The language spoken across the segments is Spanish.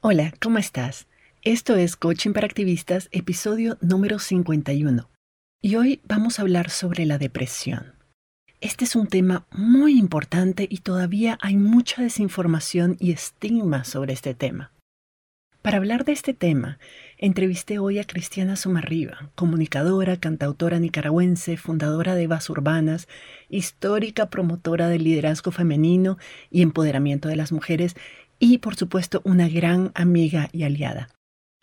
Hola, ¿cómo estás? Esto es Coaching para Activistas, episodio número 51. Y hoy vamos a hablar sobre la depresión. Este es un tema muy importante y todavía hay mucha desinformación y estigma sobre este tema. Para hablar de este tema, entrevisté hoy a Cristiana Sumarriba, comunicadora, cantautora nicaragüense, fundadora de Evas Urbanas, histórica promotora del liderazgo femenino y empoderamiento de las mujeres y, por supuesto, una gran amiga y aliada.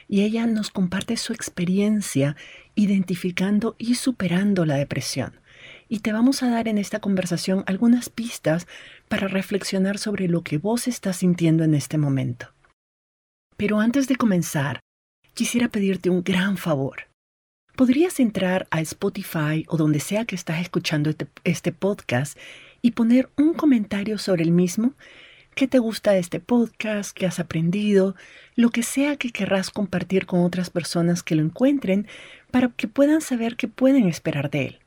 Y ella nos comparte su experiencia identificando y superando la depresión y te vamos a dar en esta conversación algunas pistas para reflexionar sobre lo que vos estás sintiendo en este momento. Pero antes de comenzar, quisiera pedirte un gran favor. ¿Podrías entrar a Spotify o donde sea que estás escuchando este, este, podcast y poner un comentario sobre el mismo? ¿Qué te gusta de este podcast? ¿Qué has aprendido? Lo que sea que querrás compartir con otras personas que lo encuentren para que puedan saber qué pueden esperar de él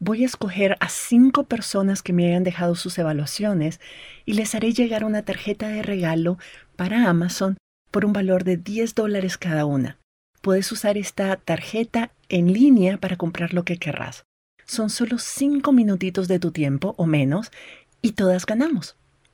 voy a escoger a cinco personas que me hayan dejado sus evaluaciones y les haré llegar una tarjeta de regalo para Amazon por un valor de 10 dólares cada una. Puedes usar esta tarjeta en línea para comprar lo que querrás. Son solo cinco minutitos de tu tiempo o menos y todas ganamos.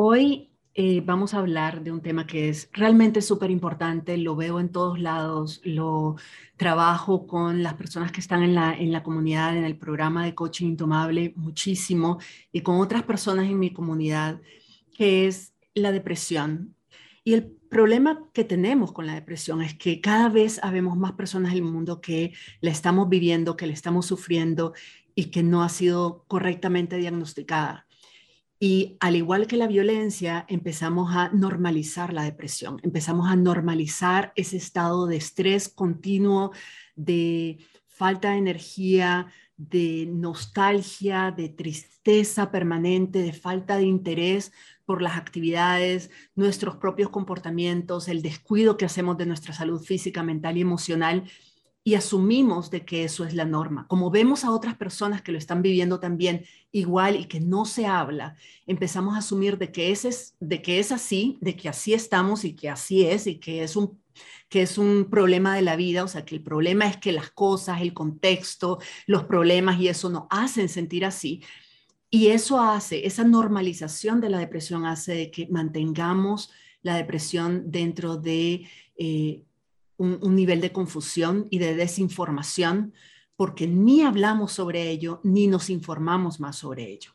Hoy eh, vamos a hablar de un tema que es realmente súper importante, lo veo en todos lados, lo trabajo con las personas que están en la, en la comunidad, en el programa de coaching intomable muchísimo y con otras personas en mi comunidad, que es la depresión. Y el problema que tenemos con la depresión es que cada vez habemos más personas en el mundo que la estamos viviendo, que la estamos sufriendo y que no ha sido correctamente diagnosticada. Y al igual que la violencia, empezamos a normalizar la depresión, empezamos a normalizar ese estado de estrés continuo, de falta de energía, de nostalgia, de tristeza permanente, de falta de interés por las actividades, nuestros propios comportamientos, el descuido que hacemos de nuestra salud física, mental y emocional y asumimos de que eso es la norma. Como vemos a otras personas que lo están viviendo también igual y que no se habla, empezamos a asumir de que, ese es, de que es así, de que así estamos y que así es y que es un que es un problema de la vida, o sea, que el problema es que las cosas, el contexto, los problemas y eso nos hacen sentir así. Y eso hace, esa normalización de la depresión hace que mantengamos la depresión dentro de eh, un, nivel de confusión y de desinformación porque ni hablamos sobre ello ni nos informamos más sobre ello.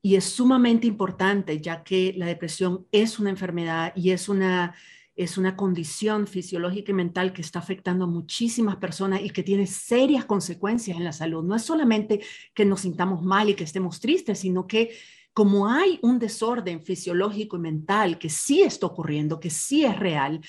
Y es sumamente importante ya que la depresión es una enfermedad y es una, es una condición fisiológica y mental que está afectando a muchísimas personas y que tiene serias consecuencias en la salud. No es solamente que nos sintamos mal y que estemos tristes, sino que como hay un desorden fisiológico y mental que sí está ocurriendo, que sí es real,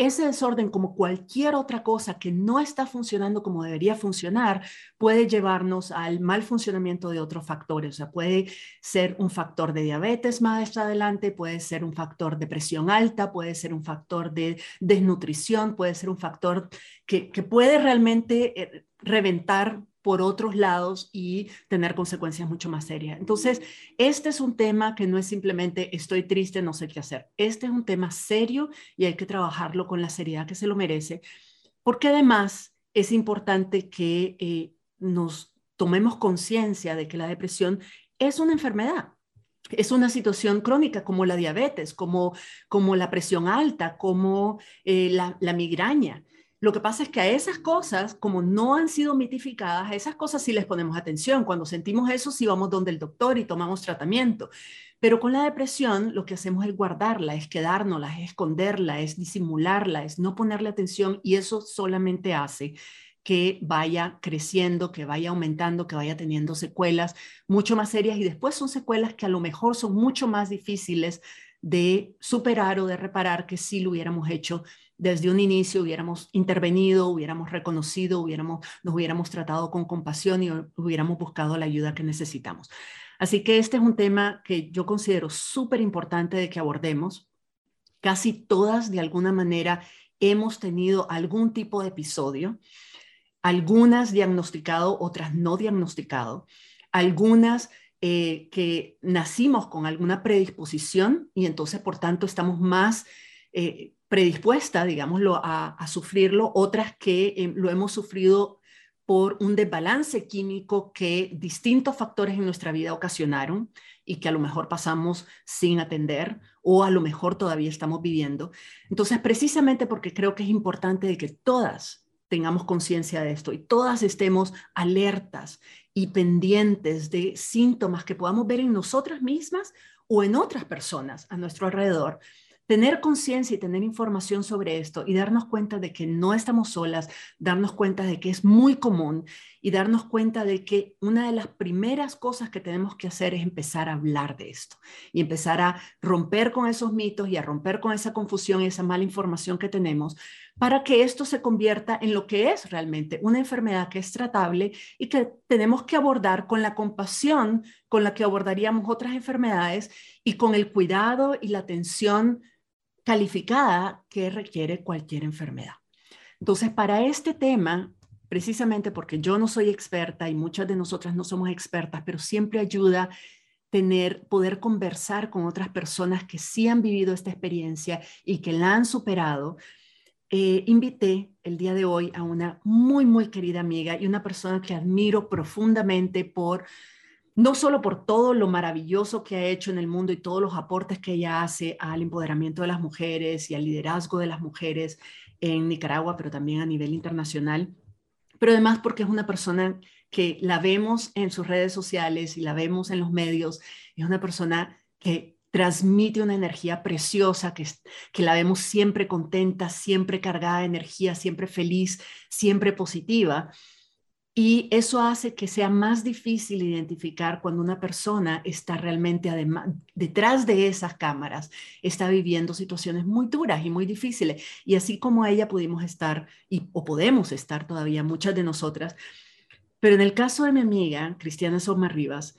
ese desorden, como cualquier otra cosa que no está funcionando como debería funcionar, puede llevarnos al mal funcionamiento de otros factores. O sea, puede ser un factor de diabetes más adelante, puede ser un factor de presión alta, puede ser un factor de desnutrición, puede ser un factor que, que puede realmente eh, reventar por otros lados y tener consecuencias mucho más serias. Entonces, este es un tema que no es simplemente estoy triste, no sé qué hacer. Este es un tema serio y hay que trabajarlo con la seriedad que se lo merece, porque además es importante que eh, nos tomemos conciencia de que la depresión es una enfermedad. Es una situación crónica como la diabetes, como, como la presión alta, como eh, la, la migraña. Lo que pasa es que a esas cosas, como no han sido mitificadas, a esas cosas sí les ponemos atención. Cuando sentimos eso, sí vamos donde el doctor y tomamos tratamiento. Pero con la depresión, lo que hacemos es guardarla, es quedárnosla, es esconderla, es disimularla, es no ponerle atención y eso solamente hace que vaya creciendo, que vaya aumentando, que vaya teniendo secuelas mucho más serias y después son secuelas que a lo mejor son mucho más difíciles de superar o de reparar que si lo hubiéramos hecho desde un inicio, hubiéramos intervenido, hubiéramos reconocido, hubiéramos, nos hubiéramos tratado con compasión y hubiéramos buscado la ayuda que necesitamos. Así que este es un tema que yo considero súper importante de que abordemos. Casi todas, de alguna manera, hemos tenido algún tipo de episodio, algunas diagnosticado, otras no diagnosticado, algunas eh, que nacimos con alguna predisposición y entonces, por tanto, estamos más eh, predispuestas, digámoslo, a, sufrirlo, otras que eh, lo hemos sufrido por un desbalance químico que distintos factores en nuestra vida ocasionaron y que a lo mejor pasamos sin atender o a lo mejor todavía estamos viviendo. Entonces, precisamente porque creo que es importante de que todas tengamos conciencia de esto y todas estemos alertas y pendientes de síntomas que podamos ver en nosotras mismas o en otras personas a nuestro alrededor tener conciencia y tener información sobre esto y darnos cuenta de que no estamos solas, darnos cuenta de que es muy común y darnos cuenta de que una de las primeras cosas que tenemos que hacer es empezar a hablar de esto y empezar a romper con esos mitos y a romper con esa confusión y esa mala información que tenemos para que esto se convierta en lo que es realmente una enfermedad que es tratable y que tenemos que abordar con la compasión con la que abordaríamos otras enfermedades y con el cuidado y la atención calificada que requiere cualquier enfermedad. Entonces, para este tema, precisamente porque yo no soy experta y muchas de nosotras no somos expertas, pero siempre ayuda tener, poder conversar con otras personas que sí han vivido esta experiencia y que la han superado. Eh, invité el día de hoy a una muy, muy querida amiga y una persona que admiro profundamente por no solo por todo lo maravilloso que ha hecho en el mundo y todos los aportes que ella hace al empoderamiento de las mujeres y al liderazgo de las mujeres en Nicaragua, pero también a nivel internacional, pero además porque es una persona que la vemos en sus redes sociales y la vemos en los medios, es una persona que transmite una energía preciosa, que, que la vemos siempre contenta, siempre cargada de energía, siempre feliz, siempre positiva. Y eso hace que sea más difícil identificar cuando una persona está realmente detrás de esas cámaras, está viviendo situaciones muy duras y muy difíciles. Y así como ella pudimos estar, o podemos estar todavía muchas de nosotras, pero en el caso de mi amiga, Cristiana Soma Rivas,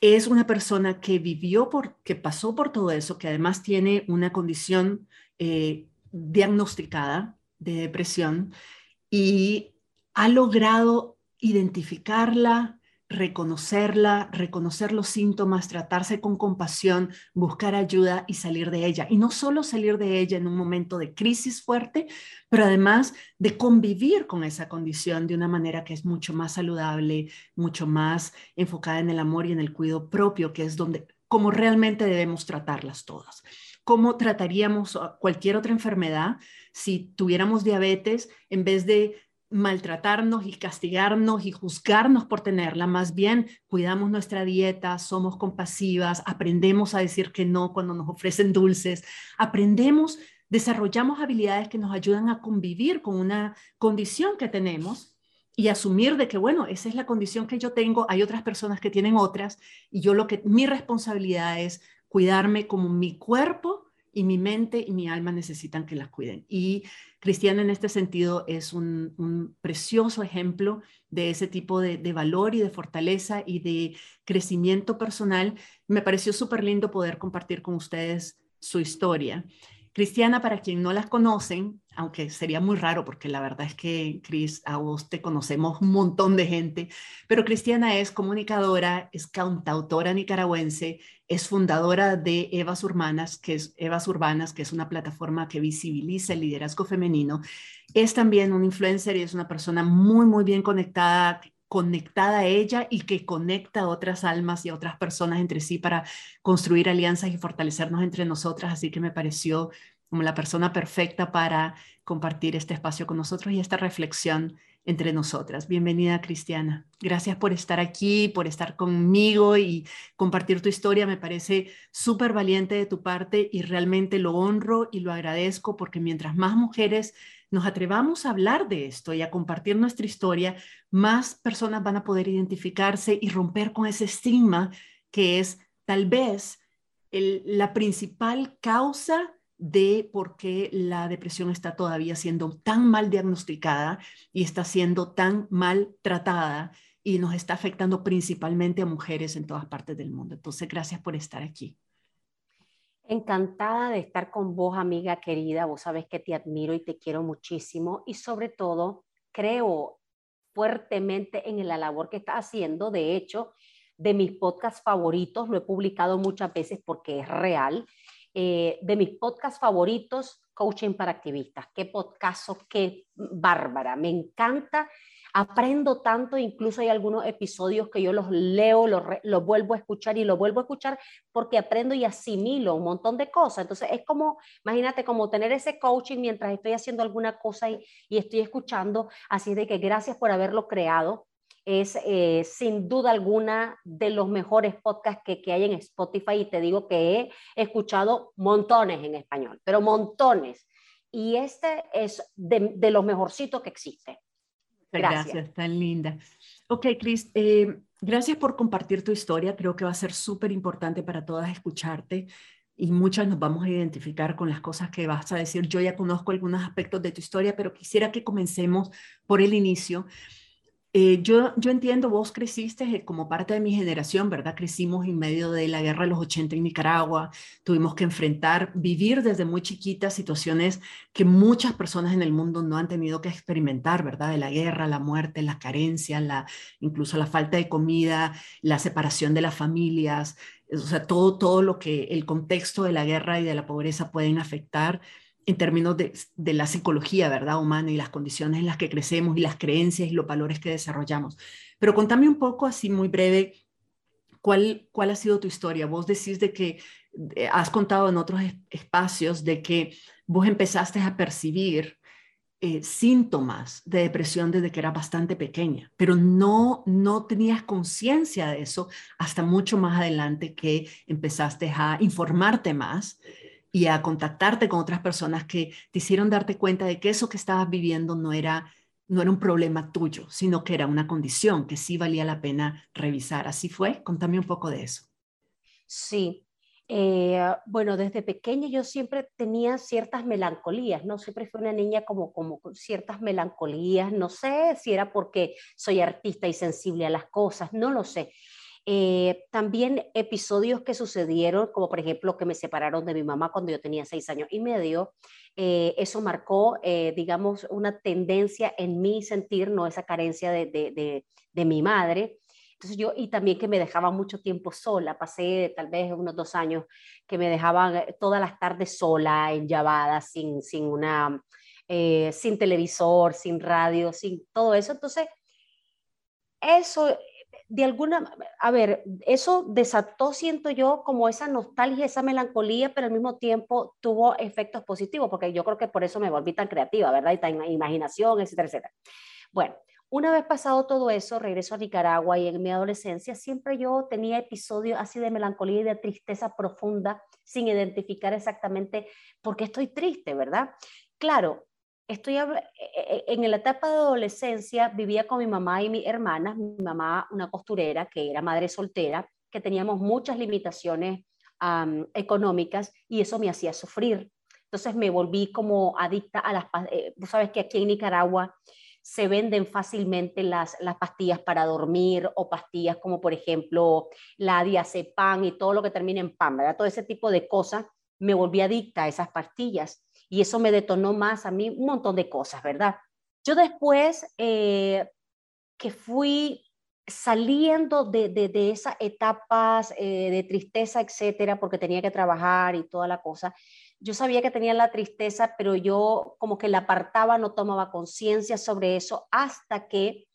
es una persona que vivió, por, que pasó por todo eso, que además tiene una condición eh, diagnosticada de depresión y ha logrado identificarla, reconocerla, reconocer los síntomas, tratarse con compasión, buscar ayuda y salir de ella. Y no solo salir de ella en un momento de crisis fuerte, pero además de convivir con esa condición de una manera que es mucho más saludable, mucho más enfocada en el amor y en el cuidado propio, que es donde como realmente debemos tratarlas todas. ¿Cómo trataríamos cualquier otra enfermedad si tuviéramos diabetes en vez de maltratarnos y castigarnos y juzgarnos por tenerla, más bien cuidamos nuestra dieta, somos compasivas, aprendemos a decir que no cuando nos ofrecen dulces, aprendemos, desarrollamos habilidades que nos ayudan a convivir con una condición que tenemos y asumir de que, bueno, esa es la condición que yo tengo, hay otras personas que tienen otras y yo lo que mi responsabilidad es cuidarme como mi cuerpo y mi mente y mi alma necesitan que las cuiden. Y Cristiana en este sentido es un, precioso ejemplo de ese tipo de, de, valor y de fortaleza y de crecimiento personal. Me pareció súper lindo poder compartir con ustedes su historia. Cristiana, para quien no las conocen, aunque sería muy raro porque la verdad es que, Cris, a vos te conocemos un montón de gente, pero Cristiana es comunicadora, es cantautora nicaragüense, es fundadora de Evas Urbanas, que es Evas Urbanas, que es una plataforma que visibiliza el liderazgo femenino. Es también un influencer y es una persona muy, muy bien conectada, conectada a ella y que conecta a otras almas y a otras personas entre sí para construir alianzas y fortalecernos entre nosotras. Así que me pareció como la persona perfecta para compartir este espacio con nosotros y esta reflexión entre nosotras. Bienvenida, Cristiana. Gracias por estar aquí, por estar conmigo y compartir tu historia. Me parece súper valiente de tu parte y realmente lo honro y lo agradezco porque mientras más mujeres nos atrevamos a hablar de esto y a compartir nuestra historia, más personas van a poder identificarse y romper con ese estigma que es tal vez la principal causa de por qué la depresión está todavía siendo tan mal diagnosticada y está siendo tan mal tratada y nos está afectando principalmente a mujeres en todas partes del mundo. Entonces, gracias por estar aquí. Encantada de estar con vos, amiga querida. Vos sabes que te admiro y te quiero muchísimo y sobre todo creo fuertemente en la labor que estás haciendo. De hecho, de mis podcasts favoritos, lo he publicado muchas veces porque es real. Eh, de mis podcasts favoritos, Coaching para Activistas. Qué podcasto, qué bárbara. Me encanta aprendo tanto, incluso hay algunos episodios que yo los leo, los, vuelvo a escuchar y los vuelvo a escuchar porque aprendo y asimilo un montón de cosas. Entonces es como, imagínate, como tener ese coaching mientras estoy haciendo alguna cosa y, estoy escuchando. Así de que gracias por haberlo creado. Es eh, sin duda alguna de los mejores podcasts que, que hay en Spotify y te digo que he escuchado montones en español, pero montones. Y este es de, de los mejorcitos que existe. Gracias. tan linda. Ok, Cris, eh, gracias por compartir tu historia. Creo que va a ser súper importante para todas escucharte y muchas nos vamos a identificar con las cosas que vas a decir. Yo ya conozco algunos aspectos de tu historia, pero quisiera que comencemos por el inicio eh, yo, yo entiendo, vos creciste eh, como parte de mi generación, ¿verdad? Crecimos en medio de la guerra de los 80 en Nicaragua, tuvimos que enfrentar, vivir desde muy chiquitas situaciones que muchas personas en el mundo no han tenido que experimentar, ¿verdad? De la guerra, la muerte, la carencia, la, incluso la falta de comida, la separación de las familias, o sea, todo, todo lo que el contexto de la guerra y de la pobreza pueden afectar en términos de, la psicología, ¿verdad? Humana y las condiciones en las que crecemos y las creencias y los valores que desarrollamos. Pero contame un poco, así muy breve, ¿cuál, cuál ha sido tu historia? Vos decís de que eh, has contado en otros espacios de que vos empezaste a percibir eh, síntomas de depresión desde que era bastante pequeña, pero no, no tenías conciencia de eso hasta mucho más adelante que empezaste a informarte más y a contactarte con otras personas que te hicieron darte cuenta de que eso que estabas viviendo no era, no era un problema tuyo, sino que era una condición que sí valía la pena revisar. ¿Así fue? Contame un poco de eso. Sí. Eh, bueno, desde pequeña yo siempre tenía ciertas melancolías, ¿no? Siempre fui una niña como, como con ciertas melancolías, no sé si era porque soy artista y sensible a las cosas, no lo sé, eh, también episodios que sucedieron, como por ejemplo que me separaron de mi mamá cuando yo tenía seis años y medio, eh, eso marcó, eh, digamos, una tendencia en mi sentir, no esa carencia de, de, de, mi madre. Entonces yo, y también que me dejaba mucho tiempo sola, pasé tal vez unos dos años que me dejaban todas las tardes sola, en llamada, sin, sin una, sin televisor, sin radio, sin todo eso. Entonces, eso de alguna, a ver, eso desató, siento yo, como esa nostalgia, esa melancolía, pero al mismo tiempo tuvo efectos positivos, porque yo creo que por eso me volví tan creativa, ¿verdad? Y tan imaginación, etcétera, etcétera. Bueno, una vez pasado todo eso, regreso a Nicaragua y en mi adolescencia siempre yo tenía episodios así de melancolía y de tristeza profunda sin identificar exactamente por qué estoy triste, ¿verdad? Claro, estoy e, e, en la etapa de adolescencia vivía con mi mamá y mi hermana, mi mamá una costurera que era madre soltera, que teníamos muchas limitaciones económicas y eso me hacía sufrir. Entonces me volví como adicta a las, eh, sabes que aquí en Nicaragua se venden fácilmente las, las pastillas para dormir o pastillas como por ejemplo la diazepam y todo lo que termina en pan, ¿verdad? Todo ese tipo de cosas, me volví adicta a esas pastillas y eso me detonó más a mí un montón de cosas, ¿verdad? Yo después eh, que fui saliendo de, de, esas etapas eh, de tristeza, etcétera, porque tenía que trabajar y toda la cosa, yo sabía que tenía la tristeza, pero yo como que la apartaba, no tomaba conciencia sobre eso hasta que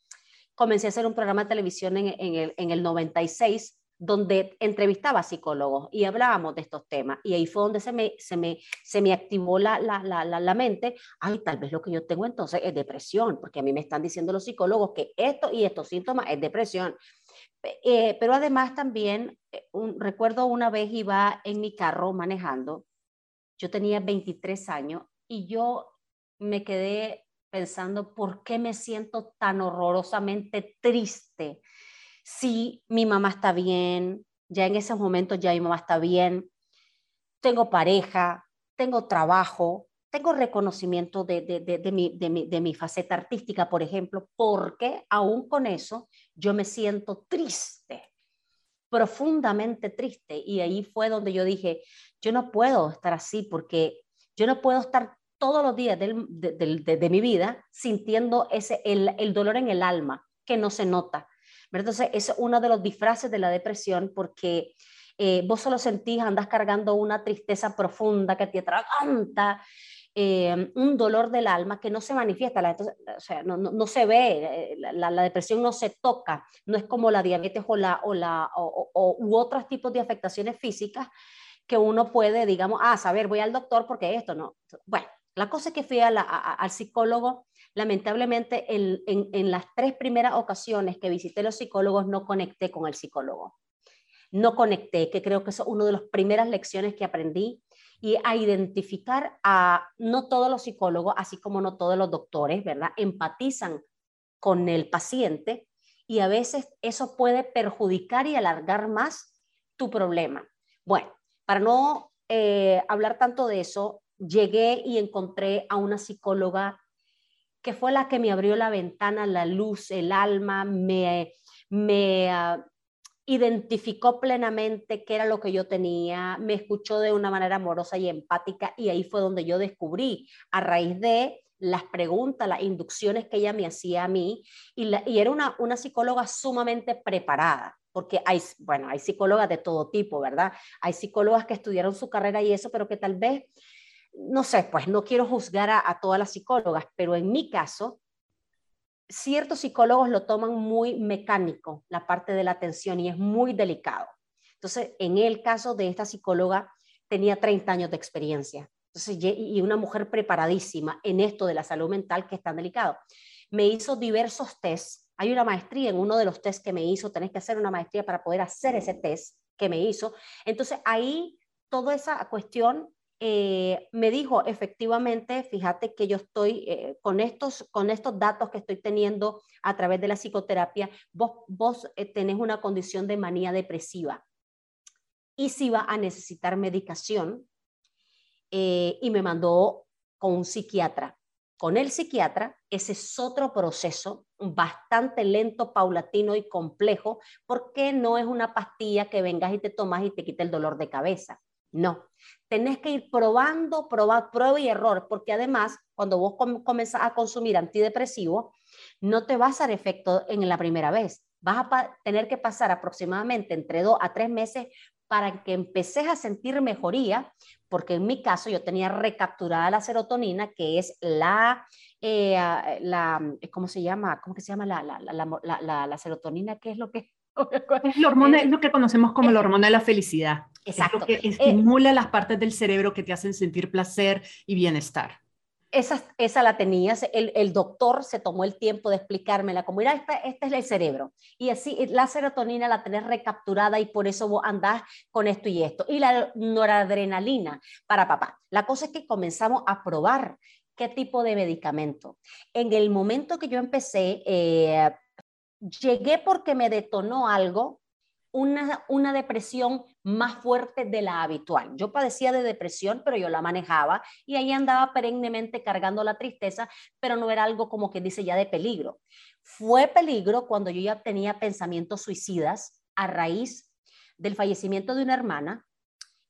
comencé a hacer un programa de televisión en, en, el, en el 96 donde entrevistaba psicólogos y hablábamos de estos temas. Y ahí fue donde se me, se me, se me activó la, la, la, la, mente, ay, tal vez lo que yo tengo entonces es depresión, porque a mí me están diciendo los psicólogos que esto y estos síntomas es depresión. Eh, pero además también, eh, un, recuerdo una vez iba en mi carro manejando, yo tenía 23 años y yo me quedé pensando, ¿por qué me siento tan horrorosamente triste? Si mi mamá está bien, ya en esos momentos ya mi mamá está bien, tengo pareja, tengo trabajo, tengo reconocimiento de, de, mi, de, mi, faceta artística, por ejemplo, porque aún con eso yo me siento triste, profundamente triste. Y ahí fue donde yo dije, yo no puedo estar así porque yo no puedo estar todos los días de, mi vida sintiendo ese, el, el dolor en el alma que no se nota. Entonces, es uno de los disfraces de la depresión porque eh, vos solo sentís, andas cargando una tristeza profunda que te atraganta, eh, un dolor del alma que no se manifiesta, o sea, no, no, se ve, eh, la, la, depresión no se toca, no es como la diabetes o, la, o, la, o, u otros tipos de afectaciones físicas que uno puede, digamos, ah, saber, voy al doctor porque esto no. Bueno, la cosa es que fui al psicólogo, lamentablemente en, las tres primeras ocasiones que visité los psicólogos no conecté con el psicólogo. No conecté, que creo que es una de las primeras lecciones que aprendí y a identificar a no todos los psicólogos, así como no todos los doctores, ¿verdad? Empatizan con el paciente y a veces eso puede perjudicar y alargar más tu problema. Bueno, para no eh, hablar tanto de eso, llegué y encontré a una psicóloga que fue la que me abrió la ventana, la luz, el alma, me, me ah, identificó plenamente qué era lo que yo tenía, me escuchó de una manera amorosa y empática y ahí fue donde yo descubrí a raíz de las preguntas, las inducciones que ella me hacía a mí y, y era una, una psicóloga sumamente preparada porque hay, bueno, hay psicólogas de todo tipo, ¿verdad? Hay psicólogas que estudiaron su carrera y eso, pero que tal vez no sé, pues no quiero juzgar a, todas las psicólogas, pero en mi caso, ciertos psicólogos lo toman muy mecánico, la parte de la atención, y es muy delicado. Entonces, en el caso de esta psicóloga, tenía 30 años de experiencia. Entonces, y una mujer preparadísima en esto de la salud mental que es tan delicado. Me hizo diversos tests. Hay una maestría en uno de los tests que me hizo. Tenés que hacer una maestría para poder hacer ese test que me hizo. Entonces, ahí toda esa cuestión eh, me dijo, efectivamente, fíjate que yo estoy eh, con, estos, con estos datos que estoy teniendo a través de la psicoterapia, vos, vos eh, tenés una condición de manía depresiva y si va a necesitar medicación y me mandó con un psiquiatra. Con el psiquiatra, ese es otro proceso bastante lento, paulatino y complejo, porque no es una pastilla que vengas y te tomas y te quite el dolor de cabeza. No, tenés que ir probando, probar, prueba y error, porque además, cuando vos comenzás a consumir antidepresivo, no te va a hacer efecto en la primera vez. Vas a tener que pasar aproximadamente entre dos a tres meses para que empeces a sentir mejoría, porque en mi caso yo tenía recapturada la serotonina, que es la, eh, la ¿cómo se llama? ¿Cómo que se llama la, la, la, la serotonina? ¿Qué es lo que es, lo que conocemos como la hormona de la felicidad. Exacto. que eh, estimula las partes del cerebro que te hacen sentir placer y bienestar. Esa, esa la tenías, el, el, doctor se tomó el tiempo de explicármela, como mira, este, este, es el cerebro, y así la serotonina la tenés recapturada y por eso vos andás con esto y esto, y la noradrenalina para papá. La cosa es que comenzamos a probar qué tipo de medicamento. En el momento que yo empecé, eh, llegué porque me detonó algo, una, una depresión más fuerte de la habitual. Yo padecía de depresión, pero yo la manejaba y ahí andaba perennemente cargando la tristeza, pero no era algo como que dice ya de peligro. Fue peligro cuando yo ya tenía pensamientos suicidas a raíz del fallecimiento de una hermana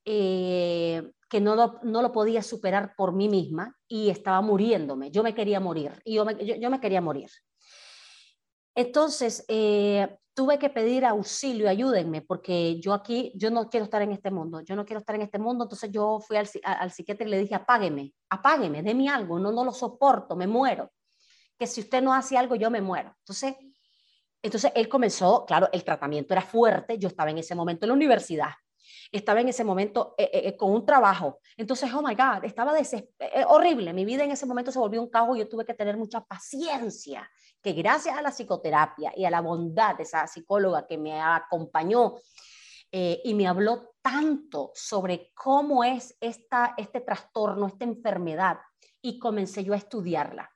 eh, que no lo, no lo, podía superar por mí misma y estaba muriéndome. Yo me quería morir y yo me, yo me quería morir. Entonces, eh, tuve que pedir auxilio, ayúdenme, porque yo aquí, yo no quiero estar en este mundo, yo no quiero estar en este mundo, entonces yo fui al, al psiquiatra y le dije, apágueme, apágueme, déme algo, no, no lo soporto, me muero, que si usted no hace algo, yo me muero. Entonces, entonces él comenzó, claro, el tratamiento era fuerte, yo estaba en ese momento en la universidad, estaba en ese momento eh, eh, con un trabajo. Entonces, oh my God, estaba horrible. Mi vida en ese momento se volvió un caos yo tuve que tener mucha paciencia que gracias a la psicoterapia y a la bondad de esa psicóloga que me acompañó eh, y me habló tanto sobre cómo es esta, este trastorno, esta enfermedad, y comencé yo a estudiarla,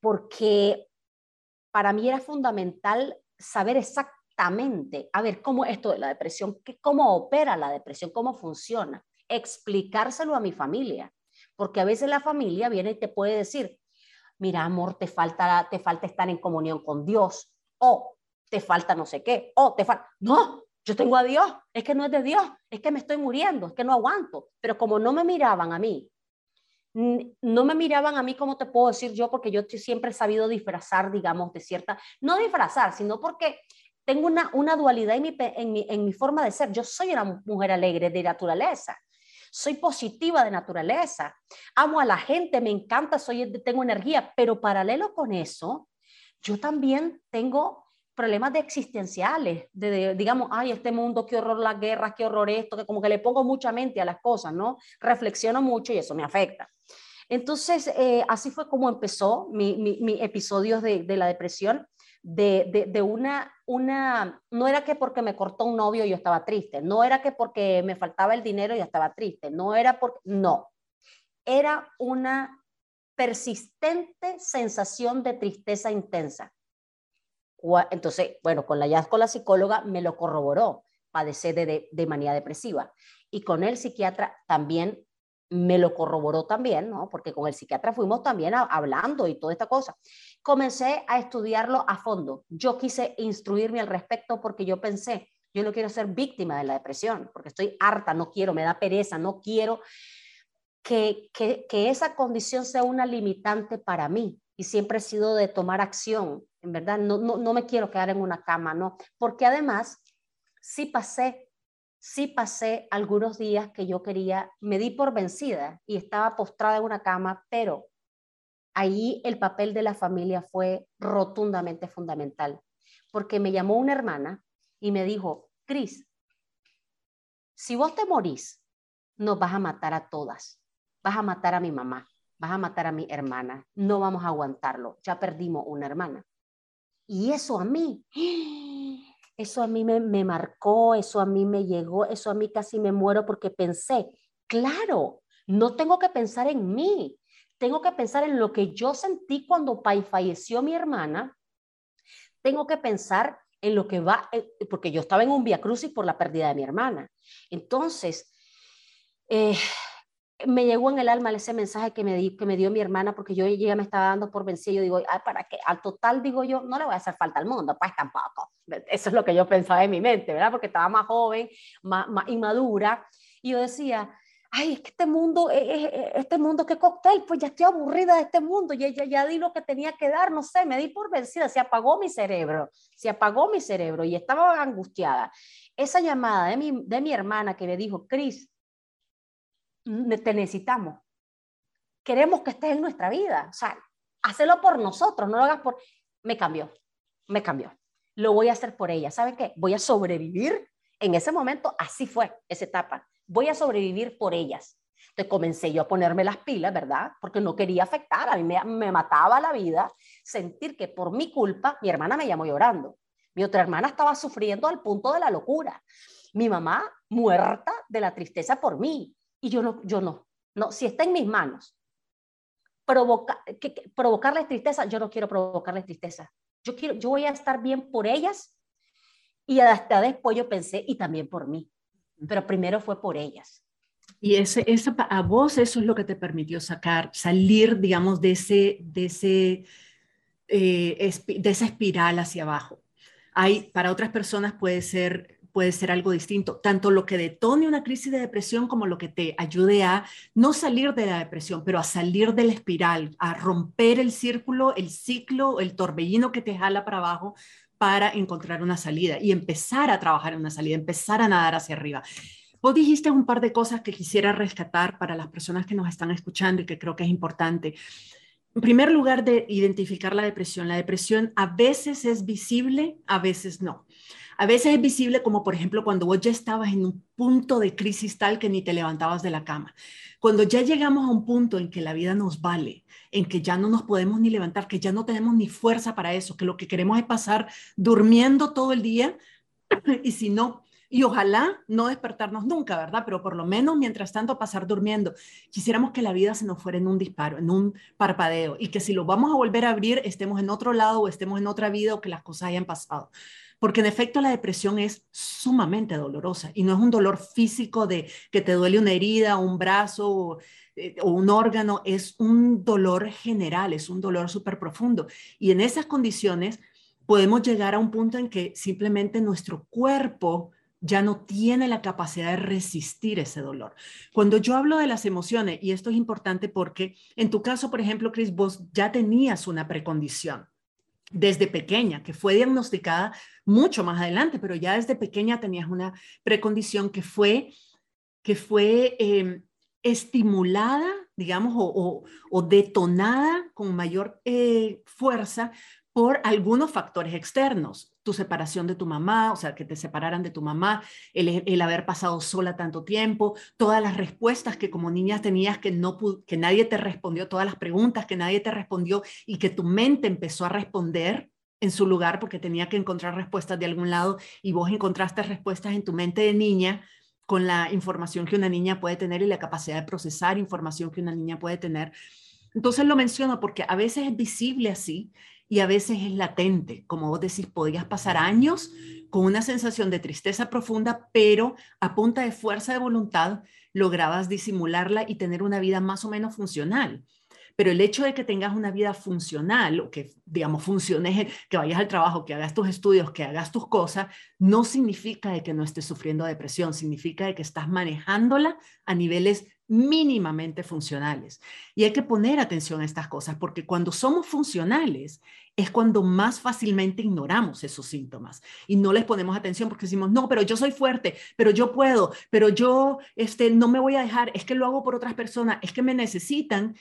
porque para mí era fundamental saber exactamente, a ver, cómo esto de la depresión, cómo opera la depresión, cómo funciona. explicárselo a mi familia, porque a veces la familia viene y te puede decir, mira, amor, te falta, te falta estar en comunión con Dios, o te falta no sé qué, o te falta, no, yo tengo a Dios, es que no es de Dios, es que me estoy muriendo, es que no aguanto, pero como no me miraban a mí, no me miraban a mí, como te puedo decir yo? Porque yo siempre he sabido disfrazar, digamos, de cierta, no disfrazar, sino porque tengo una, una dualidad en mi, en, mi, en mi forma de ser. Yo soy una mujer alegre de naturaleza soy positiva de naturaleza, amo a la gente, me encanta, soy, tengo energía, pero paralelo con eso, yo también tengo problemas de existenciales, de, digamos, ay, este mundo, qué horror las guerras, qué horror esto, que como que le pongo mucha mente a las cosas, ¿no? Reflexiono mucho y eso me afecta. Entonces, eh, así fue como empezó mi, mi, episodios de, de, la depresión, de, de, una, una, no era que porque me cortó un novio yo estaba triste, no era que porque me faltaba el dinero yo estaba triste, no era porque, no, era una persistente sensación de tristeza intensa. Entonces, bueno, con la con la psicóloga me lo corroboró, padecé de, de manía depresiva. Y con el psiquiatra también me lo corroboró también, ¿no? Porque con el psiquiatra fuimos también hablando y toda esta cosa. Comencé a estudiarlo a fondo. Yo quise instruirme al respecto porque yo pensé, yo no quiero ser víctima de la depresión, porque estoy harta, no quiero, me da pereza, no quiero que, que, esa condición sea una limitante para mí. Y siempre he sido de tomar acción, en verdad, no, no, no me quiero quedar en una cama, ¿no? Porque además, sí pasé sí pasé algunos días que yo quería, me di por vencida y estaba postrada en una cama, pero ahí el papel de la familia fue rotundamente fundamental, porque me llamó una hermana y me dijo, Cris, si vos te morís, nos vas a matar a todas, vas a matar a mi mamá, vas a matar a mi hermana, no vamos a aguantarlo, ya perdimos una hermana. Y eso a mí, eso a mí me, marcó, eso a mí me llegó, eso a mí casi me muero porque pensé, claro, no tengo que pensar en mí, tengo que pensar en lo que yo sentí cuando falleció mi hermana, tengo que pensar en lo que va, eh, porque yo estaba en un via crucis por la pérdida de mi hermana. Entonces, eh, me llegó en el alma ese mensaje que me, di, que me dio mi hermana, porque yo ya me estaba dando por vencido. Yo digo, ¿para qué? Al total, digo yo, no le voy a hacer falta al mundo, pues tampoco. Eso es lo que yo pensaba en mi mente, ¿verdad? Porque estaba más joven, más, más inmadura. Y yo decía, ay, es que este mundo, eh, eh, eh, este mundo, qué cóctel, pues ya estoy aburrida de este mundo, ya, ya, ya di lo que tenía que dar, no sé, me di por vencida, se apagó mi cerebro, se apagó mi cerebro y estaba angustiada. Esa llamada de mi, de mi hermana que me dijo, Cris, te necesitamos. Queremos que estés en nuestra vida. O sea, hazlo por nosotros, no lo hagas por... Me cambió, me cambió. Lo voy a hacer por ella. ¿Saben qué? Voy a sobrevivir. En ese momento, así fue esa etapa. Voy a sobrevivir por ellas. Entonces comencé yo a ponerme las pilas, ¿verdad? Porque no quería afectar. A mí me, me mataba la vida sentir que por mi culpa mi hermana me llamó llorando. Mi otra hermana estaba sufriendo al punto de la locura. Mi mamá muerta de la tristeza por mí y yo no, yo no, no, si está en mis manos provoca, que, provocarles tristeza, yo no quiero provocarles tristeza. Yo quiero, yo voy a estar bien por ellas y hasta después yo pensé y también por mí, pero primero fue por ellas. Y ese, a vos eso es lo que te permitió sacar, salir, digamos, de, ese, de, ese, eh, de esa espiral hacia abajo. Hay, para otras personas puede ser puede ser algo distinto, tanto lo que detone una crisis de depresión como lo que te ayude a no salir de la depresión, pero a salir de la espiral, a romper el círculo, el ciclo, el torbellino que te jala para abajo para encontrar una salida y empezar a trabajar en una salida, empezar a nadar hacia arriba. Vos dijiste un par de cosas que quisiera rescatar para las personas que nos están escuchando y que creo que es importante. En primer lugar, de identificar la depresión. La depresión a veces es visible, a veces no. A veces es visible como, por ejemplo, cuando vos ya estabas en un punto de crisis tal que ni te levantabas de la cama. Cuando ya llegamos a un punto en que la vida nos vale, en que ya no nos podemos ni levantar, que ya no tenemos ni fuerza para eso, que lo que queremos es pasar durmiendo todo el día y si no, y ojalá no despertarnos nunca, ¿verdad? Pero por lo menos mientras tanto pasar durmiendo. Quisiéramos que la vida se nos fuera en un disparo, en un parpadeo y que si lo vamos a volver a abrir estemos en otro lado o estemos en otra vida o que las cosas hayan pasado porque en efecto la depresión es sumamente dolorosa y no es un dolor físico de que te duele una herida, un brazo o, eh, o un órgano, es un dolor general, es un dolor súper profundo. Y en esas condiciones podemos llegar a un punto en que simplemente nuestro cuerpo ya no tiene la capacidad de resistir ese dolor. Cuando yo hablo de las emociones, y esto es importante porque en tu caso, por ejemplo, Chris, vos ya tenías una precondición desde pequeña, que fue diagnosticada mucho más adelante, pero ya desde pequeña tenías una precondición que fue, que fue em, estimulada, digamos, o, detonada con mayor eh, fuerza por algunos factores externos tu separación de tu mamá, o sea, que te separaran de tu mamá, el, haber pasado sola tanto tiempo, todas las respuestas que como niña tenías que, no, que nadie te respondió, todas las preguntas que nadie te respondió y que tu mente empezó a responder en su lugar porque tenía que encontrar respuestas de algún lado y vos encontraste respuestas en tu mente de niña con la información que una niña puede tener y la capacidad de procesar información que una niña puede tener. Entonces lo menciono porque a veces es visible así y a veces es latente. Como vos decís, podías pasar años con una sensación de tristeza profunda, pero a punta de fuerza de voluntad lograbas disimularla y tener una vida más o menos funcional. Pero el hecho de que tengas una vida funcional o que, digamos, funcione, que vayas al trabajo, que hagas tus estudios, que hagas tus cosas, no significa de que no estés sufriendo depresión, significa de que estás manejándola a niveles mínimamente funcionales. Y hay que poner atención a estas cosas porque cuando somos funcionales es cuando más fácilmente ignoramos esos síntomas y no les ponemos atención porque decimos, no, pero yo soy fuerte, pero yo puedo, pero yo este, no me voy a dejar, es que lo hago por otras personas, es que me necesitan.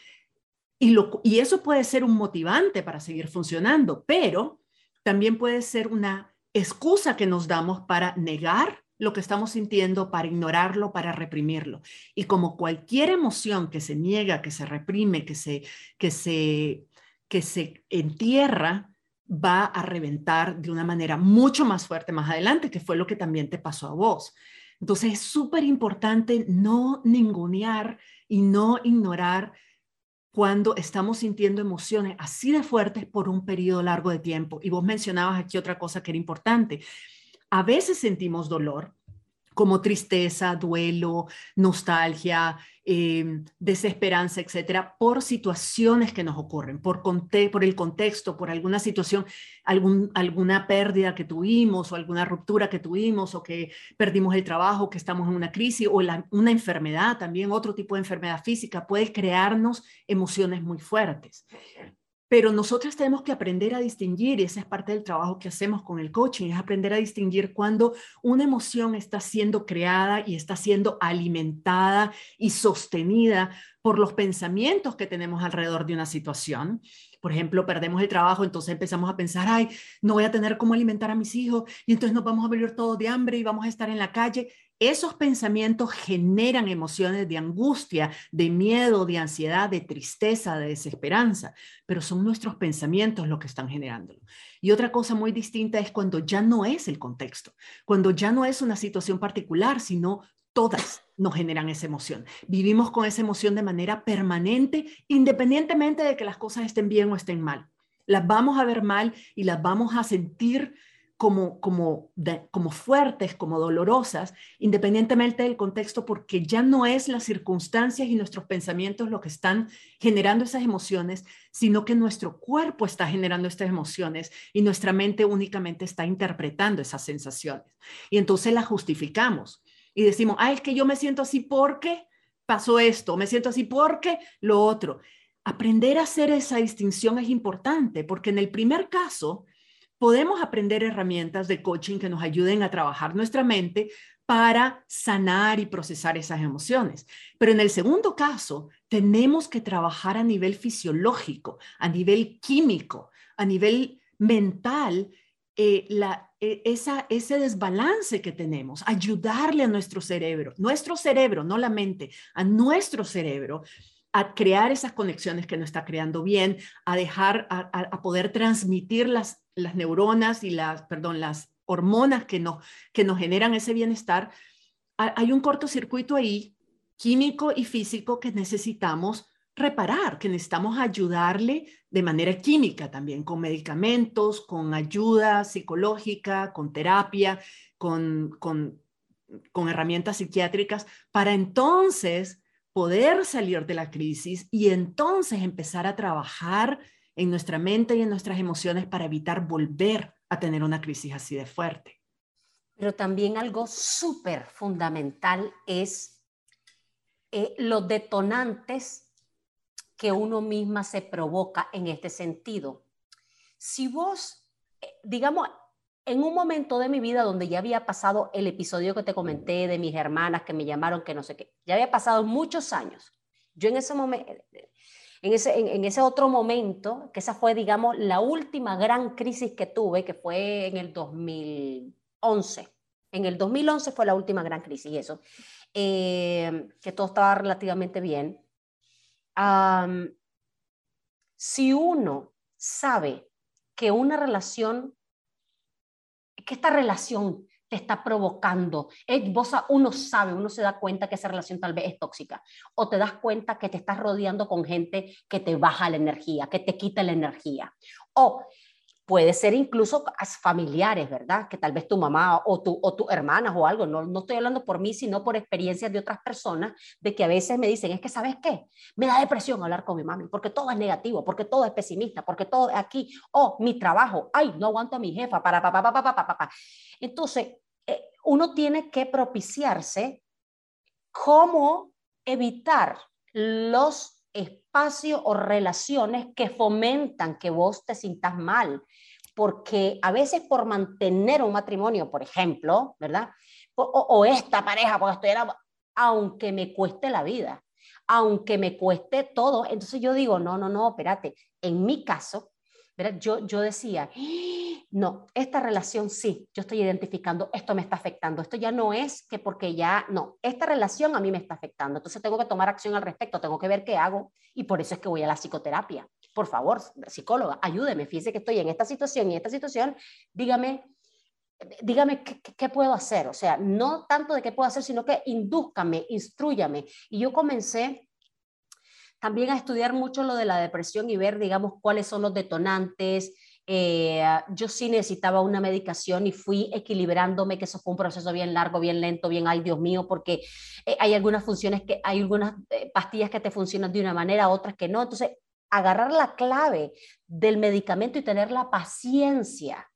Y, lo, y eso puede ser un motivante para seguir funcionando, pero también puede ser una excusa que nos damos para negar lo que estamos sintiendo, para ignorarlo, para reprimirlo. Y como cualquier emoción que se niega, que se reprime, que se, que se, que se entierra, va a reventar de una manera mucho más fuerte más adelante, que fue lo que también te pasó a vos. Entonces es súper importante no ningunear y no ignorar cuando estamos sintiendo emociones así de fuertes por un periodo largo de tiempo. Y vos mencionabas aquí otra cosa que era importante. A veces sentimos dolor, como tristeza, duelo, nostalgia, em, desesperanza, etcétera, por situaciones que nos ocurren, por, el contexto, por alguna situación, alguna pérdida que tuvimos o alguna ruptura que tuvimos o que perdimos el trabajo, que estamos en una crisis o una enfermedad, también otro tipo de enfermedad física, puede crearnos emociones muy fuertes. Pero nosotros tenemos que aprender a distinguir, y esa es parte del trabajo que hacemos con el coaching, es aprender a distinguir cuando una emoción está siendo creada y está siendo alimentada y sostenida por los pensamientos que tenemos alrededor de una situación. Por ejemplo, perdemos el trabajo, entonces empezamos a pensar, ay, no voy a tener cómo alimentar a mis hijos y entonces nos vamos a morir todos de hambre y vamos a estar en la calle esos pensamientos generan emociones de angustia, de miedo, de ansiedad, de tristeza, de desesperanza, pero son nuestros pensamientos los que están generándolo. Y otra cosa muy distinta es cuando ya no es el contexto, cuando ya no es una situación particular, sino todas nos generan esa emoción. Vivimos con esa emoción de manera permanente, independientemente de que las cosas estén bien o estén mal. Las vamos a ver mal y las vamos a sentir como, como, como fuertes, como dolorosas, independientemente del contexto, porque ya no es las circunstancias y nuestros pensamientos lo que están generando esas emociones, sino que nuestro cuerpo está generando estas emociones y nuestra mente únicamente está interpretando esas sensaciones. Y entonces las justificamos y decimos, ah, es que yo me siento así porque pasó esto, me siento así porque lo otro. Aprender a hacer esa distinción es importante, porque en el primer caso, podemos aprender herramientas de coaching que nos ayuden a trabajar nuestra mente para sanar y procesar esas emociones. Pero en el segundo caso, tenemos que trabajar a nivel fisiológico, a nivel químico, a nivel mental, eh, la, e, esa, ese desbalance que tenemos, ayudarle a nuestro cerebro, nuestro cerebro, no la mente, a nuestro cerebro a crear esas conexiones que no está creando bien, a dejar, a, poder transmitir las, las neuronas y las, perdón, las hormonas que nos, que nos generan ese bienestar. Hay un cortocircuito ahí, químico y físico, que necesitamos reparar, que necesitamos ayudarle de manera química también, con medicamentos, con ayuda psicológica, con terapia, con, con, con herramientas psiquiátricas, para entonces poder salir de la crisis y entonces empezar a trabajar en nuestra mente y en nuestras emociones para evitar volver a tener una crisis así de fuerte. Pero también algo súper fundamental es eh, los detonantes que uno misma se provoca en este sentido. Si vos, eh, digamos, en un momento de mi vida donde ya había pasado el episodio que te comenté de mis hermanas que me llamaron, que no sé qué, ya había pasado muchos años. Yo en ese momento, en ese, otro momento, que esa fue, digamos, la última gran crisis que tuve, que fue en el 2011. En el 2011 fue la última gran crisis, eso, eh, que todo estaba relativamente bien. si uno sabe que una relación, que esta relación te está provocando. vos, uno sabe, uno se da cuenta que esa relación tal vez es tóxica. O te das cuenta que te estás rodeando con gente que te baja la energía, que te quita la energía. O puede ser incluso familiares, ¿verdad? Que tal vez tu mamá o tu, o tus hermanas o algo, no, no estoy hablando por mí, sino por experiencias de otras personas, de que a veces me dicen, es que, ¿sabes qué? Me da depresión hablar con mi mami, porque todo es negativo, porque todo es pesimista, porque todo es aquí, o mi trabajo, ay, no aguanto a mi jefa, para, para, para, para, para, para. Entonces, uno tiene que propiciarse cómo evitar los espacios o relaciones que fomentan que vos te sintas mal, porque a veces por mantener un matrimonio, por ejemplo, ¿verdad? O, esta pareja, porque estoy aunque me cueste la vida, aunque me cueste todo, entonces yo digo, no, no, no, espérate, en mi caso, ¿verdad? Yo, yo decía, no, esta relación sí, yo estoy identificando, esto me está afectando, esto ya no es que porque ya, no, esta relación a mí me está afectando, entonces tengo que tomar acción al respecto, tengo que ver qué hago y por eso es que voy a la psicoterapia. Por favor, psicóloga, ayúdeme, fíjese que estoy en esta situación y en esta situación, dígame, dígame qué, puedo hacer, o sea, no tanto de qué puedo hacer, sino que indúzcame, instruyame. Y yo comencé también a estudiar mucho lo de la depresión y ver, digamos, cuáles son los detonantes, eh, yo sí necesitaba una medicación y fui equilibrándome, que eso fue un proceso bien largo, bien lento, bien, ay Dios mío, porque eh, hay algunas funciones que, hay algunas eh, pastillas que te funcionan de una manera, otras que no. Entonces, agarrar la clave del medicamento y tener la paciencia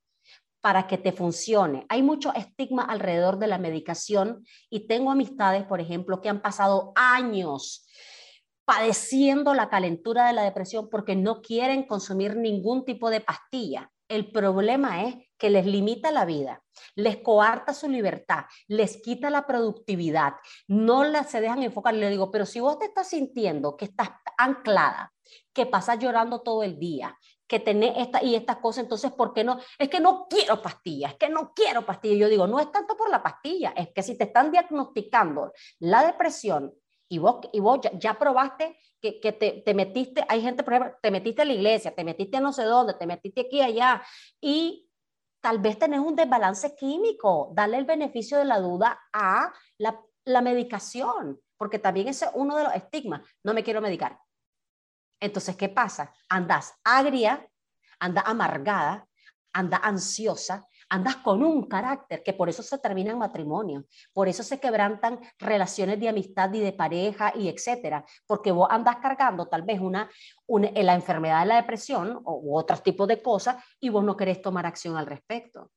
para que te funcione. Hay mucho estigma alrededor de la medicación y tengo amistades, por ejemplo, que han pasado años padeciendo la calentura de la depresión porque no quieren consumir ningún tipo de pastilla. El problema es que les limita la vida, les coarta su libertad, les quita la productividad, no la, se dejan enfocar. Le digo, pero si vos te estás sintiendo que estás anclada, que pasas llorando todo el día, que tenés esta y estas cosas, entonces, ¿por qué no? Es que no quiero pastillas, es que no quiero pastillas. Yo digo, no es tanto por la pastilla, es que si te están diagnosticando la depresión, y vos, y vos ya, probaste que, que te, te, metiste, hay gente, por ejemplo, te metiste a la iglesia, te metiste a no sé dónde, te metiste aquí allá, y tal vez tenés un desbalance químico, dale el beneficio de la duda a la, la medicación, porque también ese es uno de los estigmas, no me quiero medicar. Entonces, ¿qué pasa? Andas agria, anda amargada, anda ansiosa, andas con un carácter, que por eso se termina en matrimonio, por eso se quebrantan relaciones de amistad y de pareja y etcétera, porque vos andas cargando tal vez una, una la enfermedad de la depresión o, u otros tipos de cosas y vos no querés tomar acción al respecto.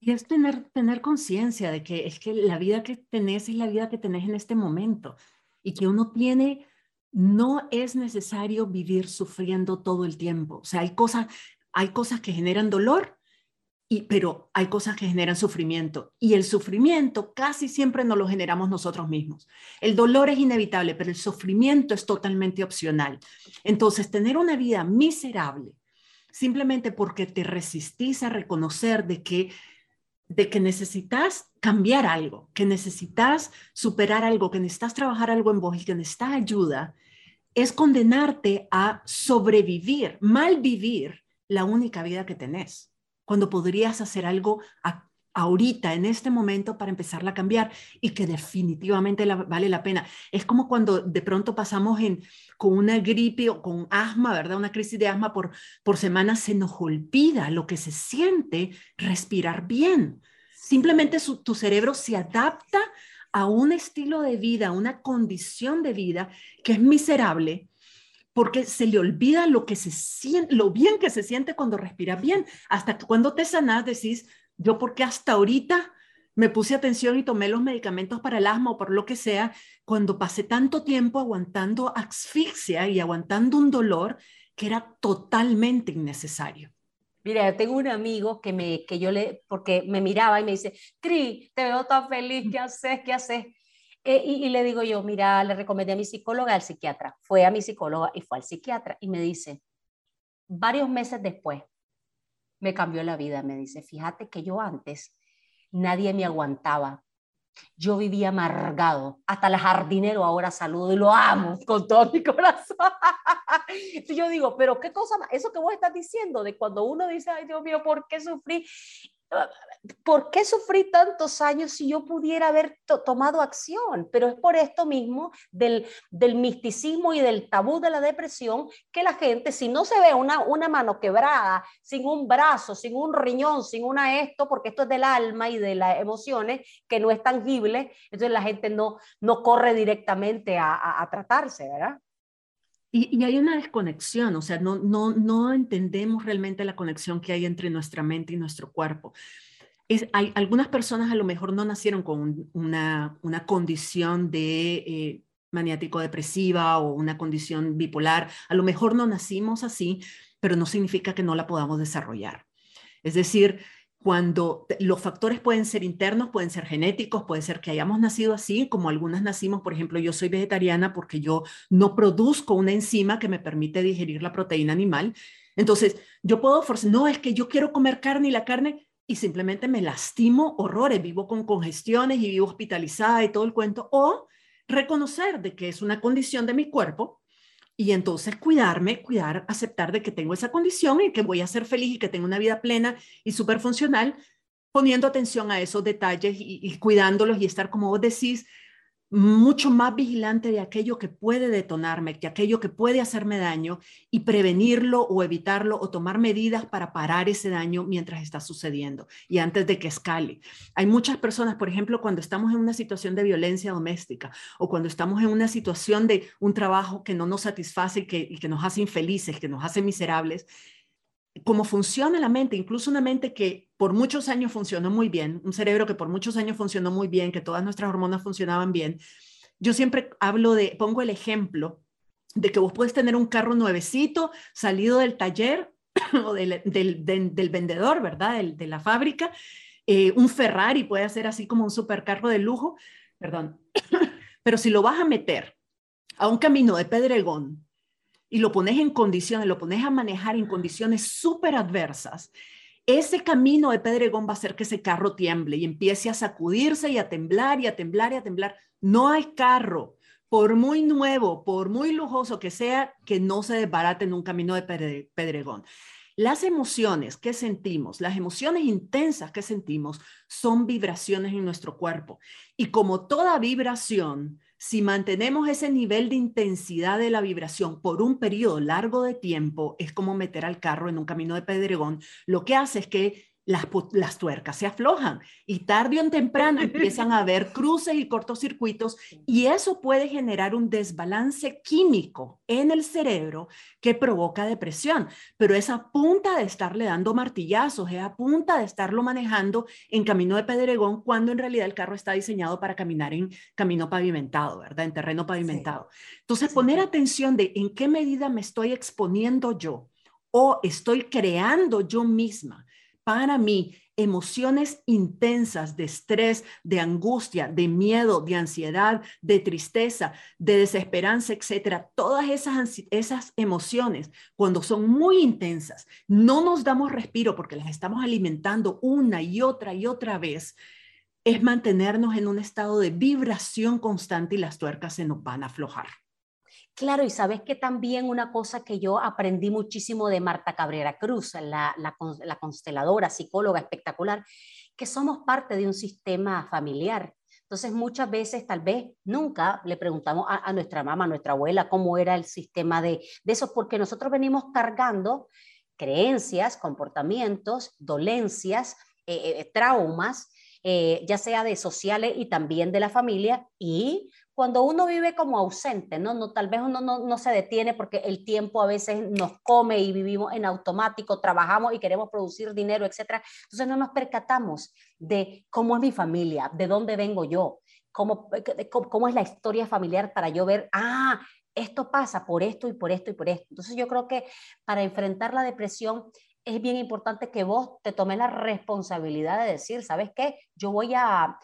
Y es tener, tener conciencia de que es que la vida que tenés es la vida que tenés en este momento y que uno tiene, no es necesario vivir sufriendo todo el tiempo. O sea, hay cosas, hay cosas que generan dolor pero hay cosas que generan sufrimiento y el sufrimiento casi siempre no lo generamos nosotros mismos. El dolor es inevitable, pero el sufrimiento es totalmente opcional. Entonces, tener una vida miserable simplemente porque te resistís a reconocer de que de que necesitas cambiar algo, que necesitas superar algo, que necesitas trabajar algo en vos y que necesitas ayuda, es condenarte a sobrevivir, mal vivir la única vida que tenés cuando podrías hacer algo ahorita, en este momento, para empezarla a cambiar y que definitivamente vale la pena. Es como cuando de pronto pasamos en, con una gripe o con asma, ¿verdad? Una crisis de asma por, por semana, se nos olvida lo que se siente respirar bien. Simplemente tu cerebro se adapta a un estilo de vida, a una condición de vida que es miserable porque se le olvida lo que se siente, lo bien que se siente cuando respira bien. Hasta que cuando te sanas decís, yo porque hasta ahorita me puse atención y tomé los medicamentos para el asma o por lo que sea, cuando pasé tanto tiempo aguantando asfixia y aguantando un dolor que era totalmente innecesario. Mira, tengo un amigo que, me, que yo le, porque me miraba y me dice, Cri, te veo tan feliz, ¿qué haces? ¿Qué haces? Eh, y, le digo yo, mira, le recomendé a mi psicóloga, al psiquiatra. Fue a mi psicóloga y fue al psiquiatra y me dice, varios meses después, me cambió la vida. Me dice, fíjate que yo antes nadie me aguantaba. Yo vivía amargado. Hasta el jardinero ahora saludo y lo amo con todo mi corazón. Yo digo, pero qué cosa más, eso que vos estás diciendo de cuando uno dice, ay Dios mío, ¿por qué sufrí? ¿Por qué sufrí tantos años si yo pudiera haber tomado acción? Pero es por esto mismo del, del, misticismo y del tabú de la depresión que la gente, si no se ve una, una mano quebrada, sin un brazo, sin un riñón, sin una esto, porque esto es del alma y de las emociones, que no es tangible, entonces la gente no, no corre directamente a, a, tratarse, ¿verdad? Y, hay una desconexión, o sea, no, no, no entendemos realmente la conexión que hay entre nuestra mente y nuestro cuerpo hay, algunas personas a lo mejor no nacieron con una, una condición de eh, maniático depresiva o una condición bipolar. A lo mejor no nacimos así, pero no significa que no la podamos desarrollar. Es decir, cuando los factores pueden ser internos, pueden ser genéticos, puede ser que hayamos nacido así, como algunas nacimos, por ejemplo, yo soy vegetariana porque yo no produzco una enzima que me permite digerir la proteína animal. Entonces, yo puedo forzar, no es que yo quiero comer carne y la carne y simplemente me lastimo horrores, vivo con congestiones y vivo hospitalizada y todo el cuento, o reconocer de que es una condición de mi cuerpo y entonces cuidarme, cuidar, aceptar de que tengo esa condición y que voy a ser feliz y que tengo una vida plena y súper funcional, poniendo atención a esos detalles y, y cuidándolos y estar, como vos decís, mucho más vigilante de aquello que puede detonarme, que aquello que puede hacerme daño y prevenirlo o evitarlo o tomar medidas para parar ese daño mientras está sucediendo y antes de que escale. Hay muchas personas, por ejemplo, cuando estamos en una situación de violencia doméstica o cuando estamos en una situación de un trabajo que no nos satisface y que, y que nos hace infelices, que nos hace miserables, cómo funciona la mente, incluso una mente que por muchos años funcionó muy bien, un cerebro que por muchos años funcionó muy bien, que todas nuestras hormonas funcionaban bien. Yo siempre hablo de, pongo el ejemplo de que vos puedes tener un carro nuevecito, salido del taller o del, del, vendedor, ¿verdad? de la fábrica, eh, un Ferrari puede ser así como un supercarro de lujo, perdón, pero si lo vas a meter a un camino de pedregón y lo pones en condiciones, lo pones a manejar en condiciones súper adversas, ese camino de pedregón va a hacer que ese carro tiemble y empiece a sacudirse y a temblar y a temblar y a temblar. No hay carro, por muy nuevo, por muy lujoso que sea, que no se desbarate en un camino de pedregón. Las emociones que sentimos, las emociones intensas que sentimos, son vibraciones en nuestro cuerpo. Y como toda vibración, si mantenemos ese nivel de intensidad de la vibración por un periodo largo de tiempo, es como meter al carro en un camino de pedregón, lo que hace es que las, tuercas se aflojan y tarde o temprano empiezan a haber cruces y cortocircuitos y eso puede generar un desbalance químico en el cerebro que provoca depresión. Pero es a punta de estarle dando martillazos, es a punta de estarlo manejando en camino de pedregón cuando en realidad el carro está diseñado para caminar en camino pavimentado, ¿verdad? En terreno pavimentado. Entonces, poner atención de en qué medida me estoy exponiendo yo o estoy creando yo misma para mí emociones intensas de estrés, de angustia, de miedo, de ansiedad, de tristeza, de desesperanza, etcétera, todas esas, esas emociones, cuando son muy intensas, no nos damos respiro porque las estamos alimentando una y otra y otra vez, es mantenernos en un estado de vibración constante y las tuercas se nos van a aflojar. Claro, y sabes que también una cosa que yo aprendí muchísimo de Marta Cabrera Cruz, la, la, consteladora, psicóloga espectacular, que somos parte de un sistema familiar. Entonces, muchas veces, tal vez nunca le preguntamos a, nuestra mamá, a nuestra abuela, cómo era el sistema de, de eso, porque nosotros venimos cargando creencias, comportamientos, dolencias, eh, eh, traumas, eh, ya sea de sociales y también de la familia, y cuando uno vive como ausente, ¿no? no tal vez uno no, no, se detiene porque el tiempo a veces nos come y vivimos en automático, trabajamos y queremos producir dinero, etcétera. Entonces no nos percatamos de cómo es mi familia, de dónde vengo yo, cómo, cómo, cómo es la historia familiar para yo ver, ah, esto pasa por esto y por esto y por esto. Entonces yo creo que para enfrentar la depresión es bien importante que vos te tomes la responsabilidad de decir, ¿sabes qué? Yo voy a,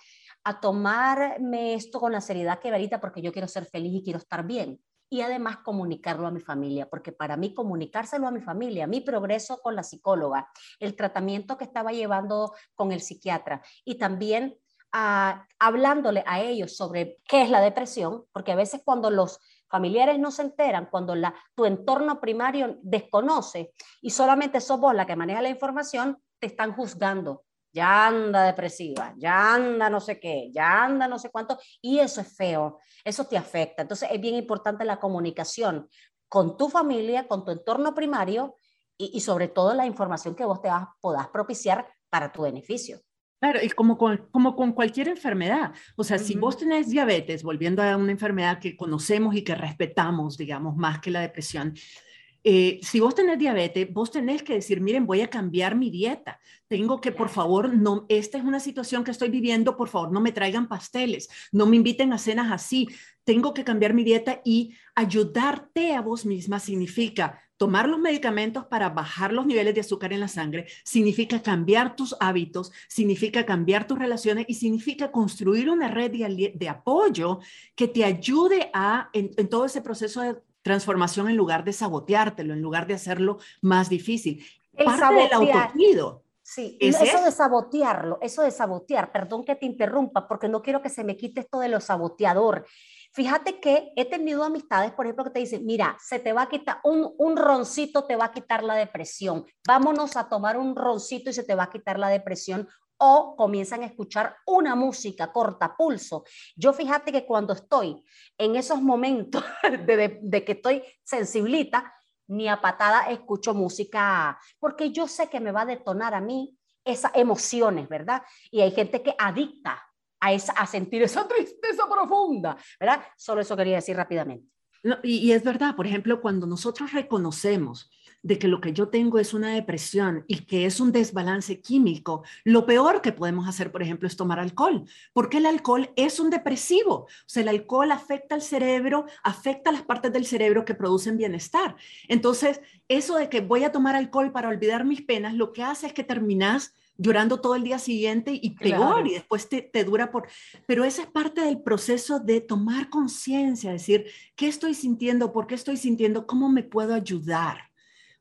a tomarme esto con la seriedad que verita porque yo quiero ser feliz y quiero estar bien. Y además comunicarlo a mi familia, porque para mí comunicárselo a mi familia, mi progreso con la psicóloga, el tratamiento que estaba llevando con el psiquiatra y también ah, hablándole a ellos sobre qué es la depresión, porque a veces cuando los familiares no se enteran, cuando la, tu entorno primario desconoce y solamente sos vos la que maneja la información, te están juzgando ya anda depresiva, ya anda no sé qué, ya anda no sé cuánto, y eso es feo, eso te afecta. Entonces es bien importante la comunicación con tu familia, con tu entorno primario y, sobre todo la información que vos te vas, podás propiciar para tu beneficio. Claro, como con, como con cualquier enfermedad. O sea, si vos tenés diabetes, volviendo a una enfermedad que conocemos y que respetamos, digamos, más que la depresión, eh, si vos tenés diabetes, vos tenés que decir, miren, voy a cambiar mi dieta. Tengo que, por favor, no, esta es una situación que estoy viviendo, por favor, no me traigan pasteles, no me inviten a cenas así. Tengo que cambiar mi dieta y ayudarte a vos misma significa tomar los medicamentos para bajar los niveles de azúcar en la sangre, significa cambiar tus hábitos, significa cambiar tus relaciones y significa construir una red de, apoyo que te ayude a, en, en todo ese proceso de transformación en lugar de saboteártelo, en lugar de hacerlo más difícil. El Parte del autocuido. Sí, eso, de sabotearlo, eso de sabotear, perdón que te interrumpa, porque no quiero que se me quite esto de lo saboteador. Fíjate que he tenido amistades, por ejemplo, que te dicen, mira, se te va a quitar, un, un roncito te va a quitar la depresión, vámonos a tomar un roncito y se te va a quitar la depresión, o comienzan a escuchar una música corta pulso. Yo fíjate que cuando estoy en esos momentos de, que estoy sensiblita, ni a patada escucho música, porque yo sé que me va a detonar a mí esas emociones, ¿verdad? Y hay gente que adicta a, esa, a sentir esa tristeza profunda, ¿verdad? Solo eso quería decir rápidamente. y es verdad, por ejemplo, cuando nosotros reconocemos de que lo que yo tengo es una depresión y que es un desbalance químico, lo peor que podemos hacer, por ejemplo, es tomar alcohol, porque el alcohol es un depresivo. O sea, el alcohol afecta al cerebro, afecta las partes del cerebro que producen bienestar. Entonces, eso de que voy a tomar alcohol para olvidar mis penas, lo que hace es que terminas llorando todo el día siguiente y peor, y después te, te, dura por... Pero esa es parte del proceso de tomar conciencia, decir, ¿qué estoy sintiendo? ¿Por qué estoy sintiendo? ¿Cómo me puedo ayudar?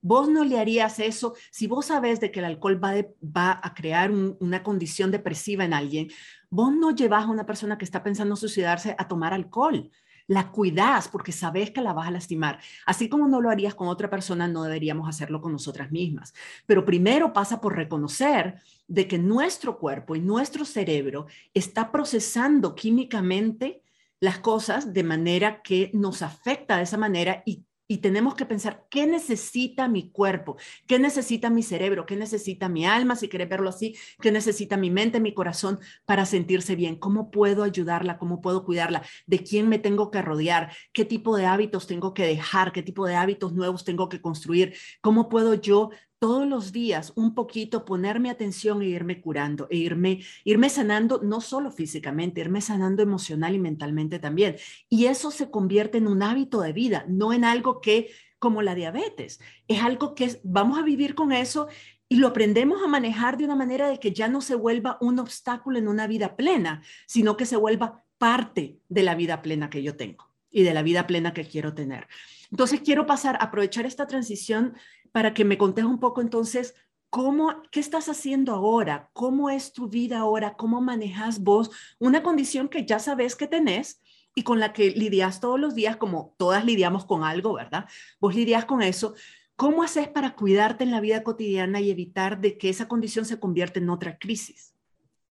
Vos no le harías eso si vos sabes de que el alcohol va, a crear una condición depresiva en alguien. Vos no llevas a una persona que está pensando suicidarse a tomar alcohol. La cuidas porque sabes que la vas a lastimar. Así como no lo harías con otra persona, no deberíamos hacerlo con nosotras mismas. Pero primero pasa por reconocer de que nuestro cuerpo y nuestro cerebro está procesando químicamente las cosas de manera que nos afecta de esa manera y y tenemos que pensar qué necesita mi cuerpo, qué necesita mi cerebro, qué necesita mi alma, si quieres verlo así, qué necesita mi mente, mi corazón para sentirse bien, cómo puedo ayudarla, cómo puedo cuidarla, de quién me tengo que rodear, qué tipo de hábitos tengo que dejar, qué tipo de hábitos nuevos tengo que construir, cómo puedo yo todos los días un poquito ponerme atención e irme curando, e irme, irme sanando, no solo físicamente, irme sanando emocional y mentalmente también. Y eso se convierte en un hábito de vida, no en algo que, como la diabetes, es algo que vamos a vivir con eso y lo aprendemos a manejar de una manera de que ya no se vuelva un obstáculo en una vida plena, sino que se vuelva parte de la vida plena que yo tengo y de la vida plena que quiero tener. Entonces quiero pasar, aprovechar esta transición para que me contes un poco entonces cómo, qué estás haciendo ahora, cómo es tu vida ahora, cómo manejas vos una condición que ya sabes que tenés y con la que lidias todos los días, como todas lidiamos con algo, ¿verdad? Vos lidias con eso. ¿Cómo haces para cuidarte en la vida cotidiana y evitar de que esa condición se convierta en otra crisis?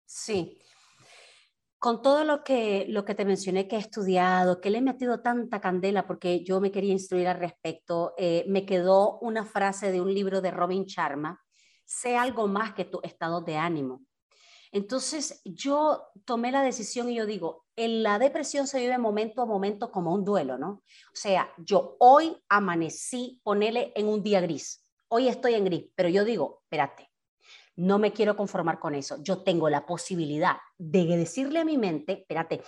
Sí. Con todo lo que, lo que te mencioné que he estudiado, que le he metido tanta candela porque yo me quería instruir al respecto, eh, me quedó una frase de un libro de Robin Sharma, sé algo más que tu estado de ánimo. Entonces yo tomé la decisión y yo digo, en la depresión se vive momento a momento como un duelo, ¿no? O sea, yo hoy amanecí, ponele en un día gris, hoy estoy en gris, pero yo digo, espérate, no me quiero conformar con eso. Yo tengo la posibilidad de decirle a mi mente, espérate,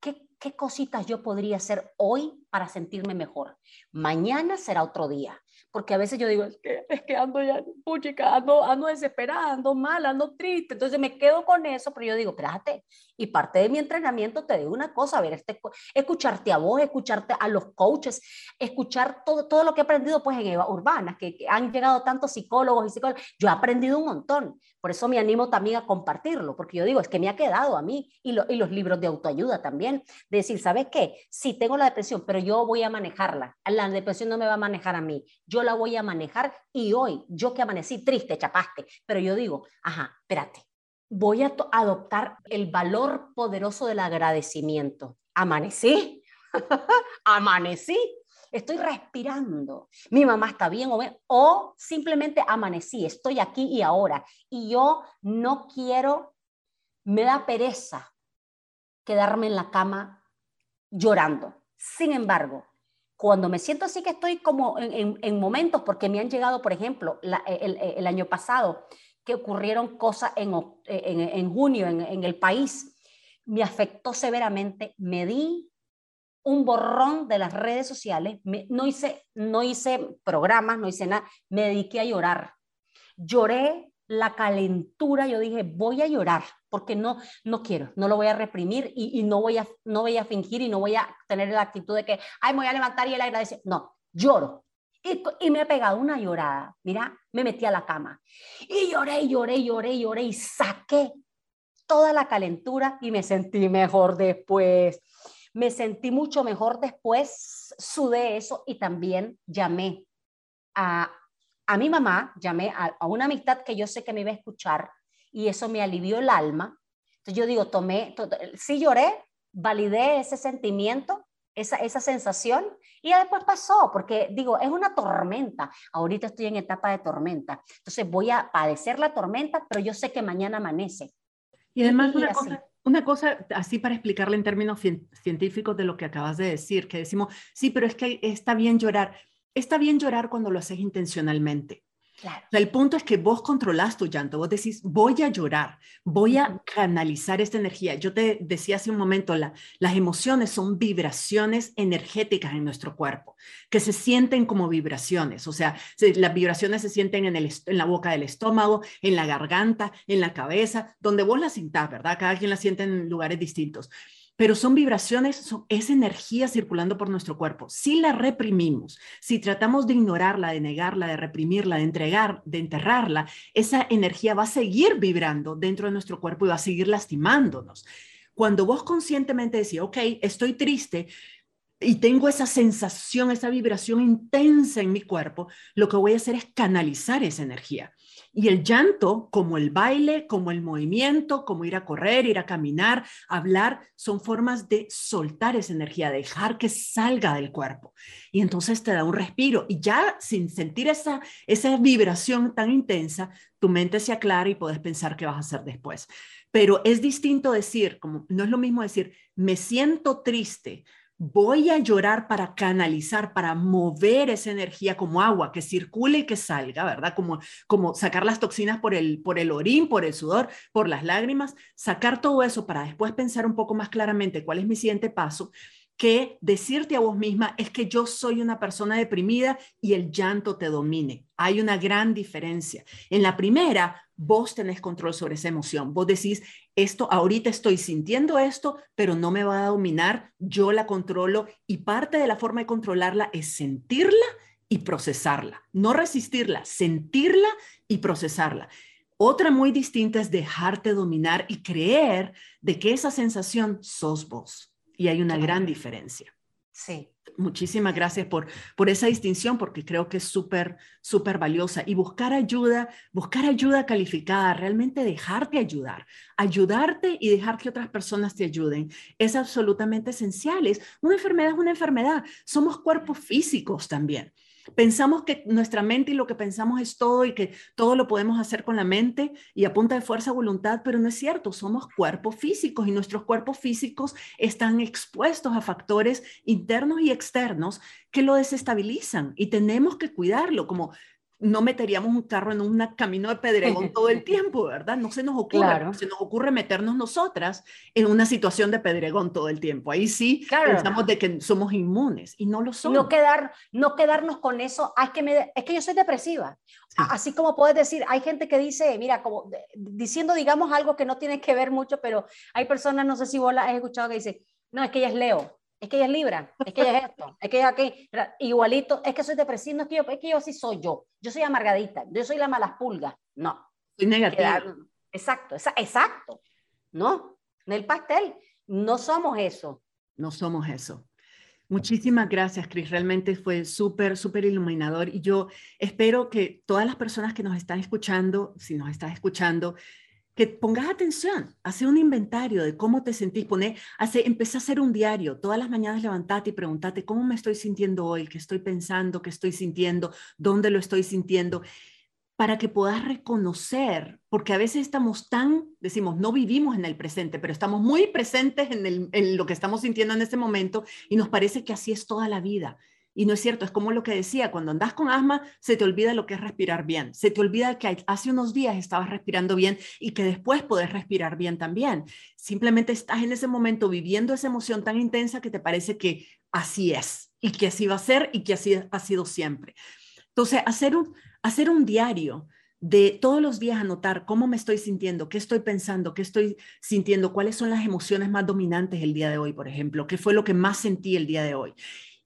¿qué, qué cositas yo podría hacer hoy para sentirme mejor? Mañana será otro día porque a veces yo digo, es que, es que ando ya, puchica, ando, ando desesperada, ando mal, ando triste, entonces me quedo con eso, pero yo digo, espérate, y parte de mi entrenamiento te digo una cosa, a ver, este, escucharte a vos, escucharte a los coaches, escuchar todo, todo lo que he aprendido pues en Eva Urbana, que, han llegado tantos psicólogos y psicólogos, yo he aprendido un montón, por eso me animo también a compartirlo, porque yo digo, es que me ha quedado a mí, y, y los libros de autoayuda también, de decir, ¿sabes qué? Sí, tengo la depresión, pero yo voy a manejarla, la depresión no me va a manejar a mí, yo la voy a manejar y hoy, yo que amanecí triste, chapaste, pero yo digo, ajá, espérate, voy a adoptar el valor poderoso del agradecimiento. Amanecí, amanecí, estoy respirando, mi mamá está bien o, simplemente amanecí, estoy aquí y ahora y yo no quiero, me da pereza quedarme en la cama llorando. Sin embargo, cuando me siento así que estoy como en, momentos, porque me han llegado, por ejemplo, el, año pasado, que ocurrieron cosas en, en junio en, el país, me afectó severamente, me di un borrón de las redes sociales, no, hice, no hice programas, no hice nada, me dediqué a llorar. Lloré la calentura, yo dije, voy a llorar, porque no, no quiero, no lo voy a reprimir y, no, voy a, no voy a fingir y no voy a tener la actitud de que, ay, me voy a levantar y el agradecer. No, lloro. Y, me he pegado una llorada. Mira, me metí a la cama y lloré, lloré, lloré, lloré y saqué toda la calentura y me sentí mejor después. Me sentí mucho mejor después, sudé eso y también llamé a, a mi mamá, llamé a, una amistad que yo sé que me iba a escuchar y eso me alivió el alma. Entonces yo digo, tomé, sí lloré, validé ese sentimiento, esa, esa sensación y después pasó, porque digo, es una tormenta. Ahorita estoy en etapa de tormenta. Entonces voy a padecer la tormenta, pero yo sé que mañana amanece. Y además una, cosa, una cosa así para explicarle en términos científicos de lo que acabas de decir, que decimos, sí, pero es que está bien llorar está bien llorar cuando lo haces intencionalmente. El punto es que vos controlas tu llanto, vos decís, voy a llorar, voy a canalizar esta energía. Yo te decía hace un momento, las emociones son vibraciones energéticas en nuestro cuerpo, que se sienten como vibraciones, o sea, las vibraciones se sienten en, el, en la boca del estómago, en la garganta, en la cabeza, donde vos las sintás, ¿verdad? Cada quien las siente en lugares distintos pero son vibraciones, es energía circulando por nuestro cuerpo. Si la reprimimos, si tratamos de ignorarla, de negarla, de reprimirla, de entregar, de enterrarla, esa energía va a seguir vibrando dentro de nuestro cuerpo y va a seguir lastimándonos. Cuando vos conscientemente decís, ok, estoy triste, y tengo esa sensación, esa vibración intensa en mi cuerpo, lo que voy a hacer es canalizar esa energía. Y el llanto, como el baile, como el movimiento, como ir a correr, ir a caminar, hablar, son formas de soltar esa energía, dejar que salga del cuerpo. Y entonces te da un respiro. Y ya sin sentir esa, esa vibración tan intensa, tu mente se aclara y puedes pensar qué vas a hacer después. Pero es distinto decir, como no es lo mismo decir, me siento triste, voy a llorar para canalizar, para mover esa energía como agua, que circule y que salga, ¿verdad? Como, como sacar las toxinas por el, por el orín, por el sudor, por las lágrimas, sacar todo eso para después pensar un poco más claramente cuál es mi siguiente paso que decirte a vos misma es que yo soy una persona deprimida y el llanto te domine. Hay una gran diferencia. En la primera, vos tenés control sobre esa emoción. Vos decís, esto, ahorita estoy sintiendo esto, pero no me va a dominar, yo la controlo y parte de la forma de controlarla es sentirla y procesarla. No resistirla, sentirla y procesarla. Otra muy distinta es dejarte dominar y creer de que esa sensación sos vos y hay una gran diferencia. Sí. Muchísimas gracias por, por esa distinción, porque creo que es súper, súper valiosa. Y buscar ayuda, buscar ayuda calificada, realmente dejarte ayudar, ayudarte y dejar que otras personas te ayuden, es absolutamente esencial. Es, una enfermedad es una enfermedad. Somos cuerpos físicos también. Pensamos que nuestra mente y lo que pensamos es todo y que todo lo podemos hacer con la mente y a punta de fuerza voluntad, pero no es cierto, somos cuerpos físicos y nuestros cuerpos físicos están expuestos a factores internos y externos que lo desestabilizan y tenemos que cuidarlo, como no meteríamos un carro en un camino de pedregón todo el tiempo, ¿verdad? No se nos ocurre, se nos ocurre meternos nosotras en una situación de pedregón todo el tiempo. Ahí sí pensamos de que somos inmunes y no lo somos. No, quedar, no quedarnos con eso, es que, me, es que yo soy depresiva. Así como puedes decir, hay gente que dice, mira, como diciendo, digamos, algo que no tiene que ver mucho, pero hay personas, no sé si vos la has escuchado, que dice, no, es que ella es Leo es que ella es Libra, es que ella es esto, es que ella aquí, igualito, es que soy depresivo, es que yo, es que yo sí soy yo, yo soy amargadita, yo soy la malas pulgas, no. Soy negativa. Exacto, exacto, ¿no? En el pastel, no somos eso. No somos eso. Muchísimas gracias, Cris. Realmente fue súper, súper iluminador. Y yo espero que todas las personas que nos están escuchando, si nos estás escuchando, que pongas atención, hace un inventario de cómo te sentís, pone, hace, empieza a hacer un diario, todas las mañanas levantate y pregúntate cómo me estoy sintiendo hoy, qué estoy pensando, qué estoy sintiendo, dónde lo estoy sintiendo, para que puedas reconocer, porque a veces estamos tan, decimos, no vivimos en el presente, pero estamos muy presentes en, en lo que estamos sintiendo en este momento y nos parece que así es toda la vida. Y no es cierto, es como lo que decía, cuando andas con asma, se te olvida lo que es respirar bien, se te olvida que hace unos días estabas respirando bien y que después puedes respirar bien también. Simplemente estás en ese momento viviendo esa emoción tan intensa que te parece que así es y que así va a ser y que así ha sido siempre. Entonces, hacer un, hacer un diario de todos los días anotar cómo me estoy sintiendo, qué estoy pensando, qué estoy sintiendo, cuáles son las emociones más dominantes el día de hoy, por ejemplo, qué fue lo que más sentí el día de hoy.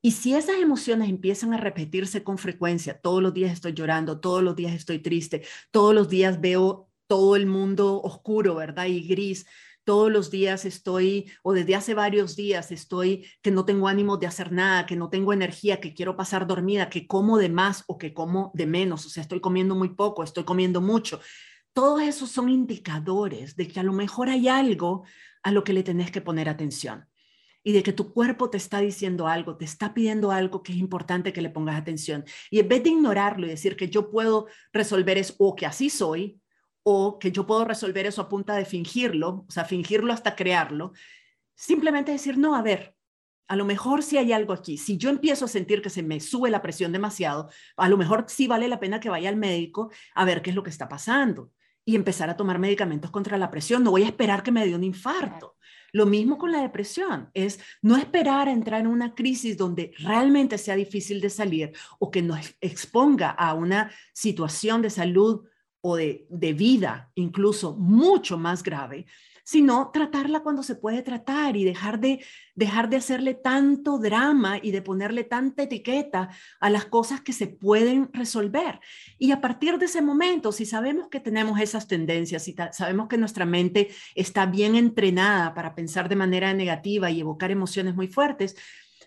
Y si esas emociones empiezan a repetirse con frecuencia, todos los días estoy llorando, todos los días estoy triste, todos los días veo todo el mundo oscuro, ¿verdad? Y gris, todos los días estoy, o desde hace varios días estoy que no tengo ánimo de hacer nada, que no tengo energía, que quiero pasar dormida, que como de más o que como de menos, o sea, estoy comiendo muy poco, estoy comiendo mucho. Todos esos son indicadores de que a lo mejor hay algo a lo que le tenés que poner atención y de que tu cuerpo te está diciendo algo, te está pidiendo algo que es importante que le pongas atención. Y en vez de ignorarlo y decir que yo puedo resolver eso o que así soy, o que yo puedo resolver eso a punta de fingirlo, o sea, fingirlo hasta crearlo, simplemente decir, no, a ver, a lo mejor si hay algo aquí. Si yo empiezo a sentir que se me sube la presión demasiado, a lo mejor sí vale la pena que vaya al médico a ver qué es lo que está pasando y empezar a tomar medicamentos contra la presión. No voy a esperar que me dé un infarto. Lo mismo con la depresión, es no esperar a entrar en una crisis donde realmente sea difícil de salir o que nos exponga a una situación de salud o de, de vida incluso mucho más grave, sino tratarla cuando se puede tratar y dejar de, dejar de hacerle tanto drama y de ponerle tanta etiqueta a las cosas que se pueden resolver. Y a partir de ese momento, si sabemos que tenemos esas tendencias, si sabemos que nuestra mente está bien entrenada para pensar de manera negativa y evocar emociones muy fuertes,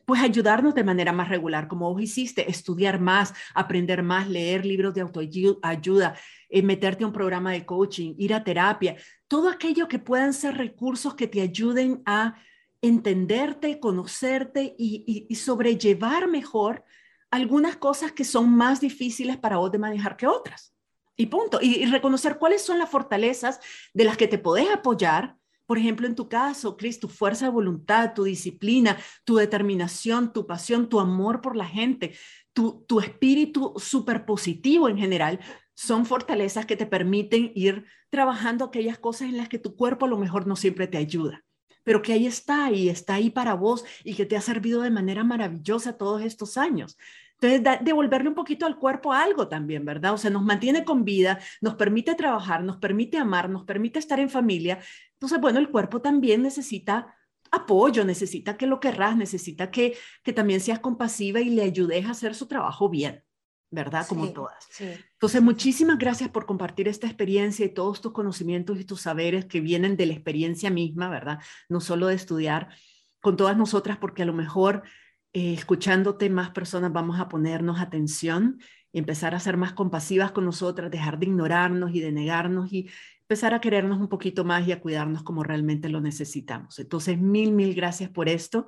pues ayudarnos de manera más regular, como vos hiciste, estudiar más, aprender más, leer libros de autoayuda, eh, meterte a un programa de coaching, ir a terapia, todo aquello que puedan ser recursos que te ayuden a entenderte, conocerte y, sobrellevar mejor algunas cosas que son más difíciles para vos de manejar que otras. Y punto. Y, y reconocer cuáles son las fortalezas de las que te podés apoyar por ejemplo, en tu caso, Cris, tu fuerza de voluntad, tu disciplina, tu determinación, tu pasión, tu amor por la gente, tu, tu espíritu súper positivo en general, son fortalezas que te permiten ir trabajando aquellas cosas en las que tu cuerpo a lo mejor no siempre te ayuda, pero que ahí está y está ahí para vos y que te ha servido de manera maravillosa todos estos años. Entonces, devolverle un poquito al cuerpo algo también, ¿verdad? O sea, nos mantiene con vida, nos permite trabajar, nos permite amar, nos permite estar en familia. Entonces, bueno, el cuerpo también necesita apoyo, necesita que lo querrás, necesita que, que también seas compasiva y le ayudes a hacer su trabajo bien, ¿verdad? Como todas. Entonces, muchísimas gracias por compartir esta experiencia y todos tus conocimientos y tus saberes que vienen de la experiencia misma, ¿verdad? No solo de estudiar con todas nosotras, porque a lo mejor eh, escuchándote más personas vamos a ponernos atención empezar a ser más compasivas con nosotras, dejar de ignorarnos y de negarnos y empezar a querernos un poquito más y a cuidarnos como realmente lo necesitamos. Entonces, mil, mil gracias por esto.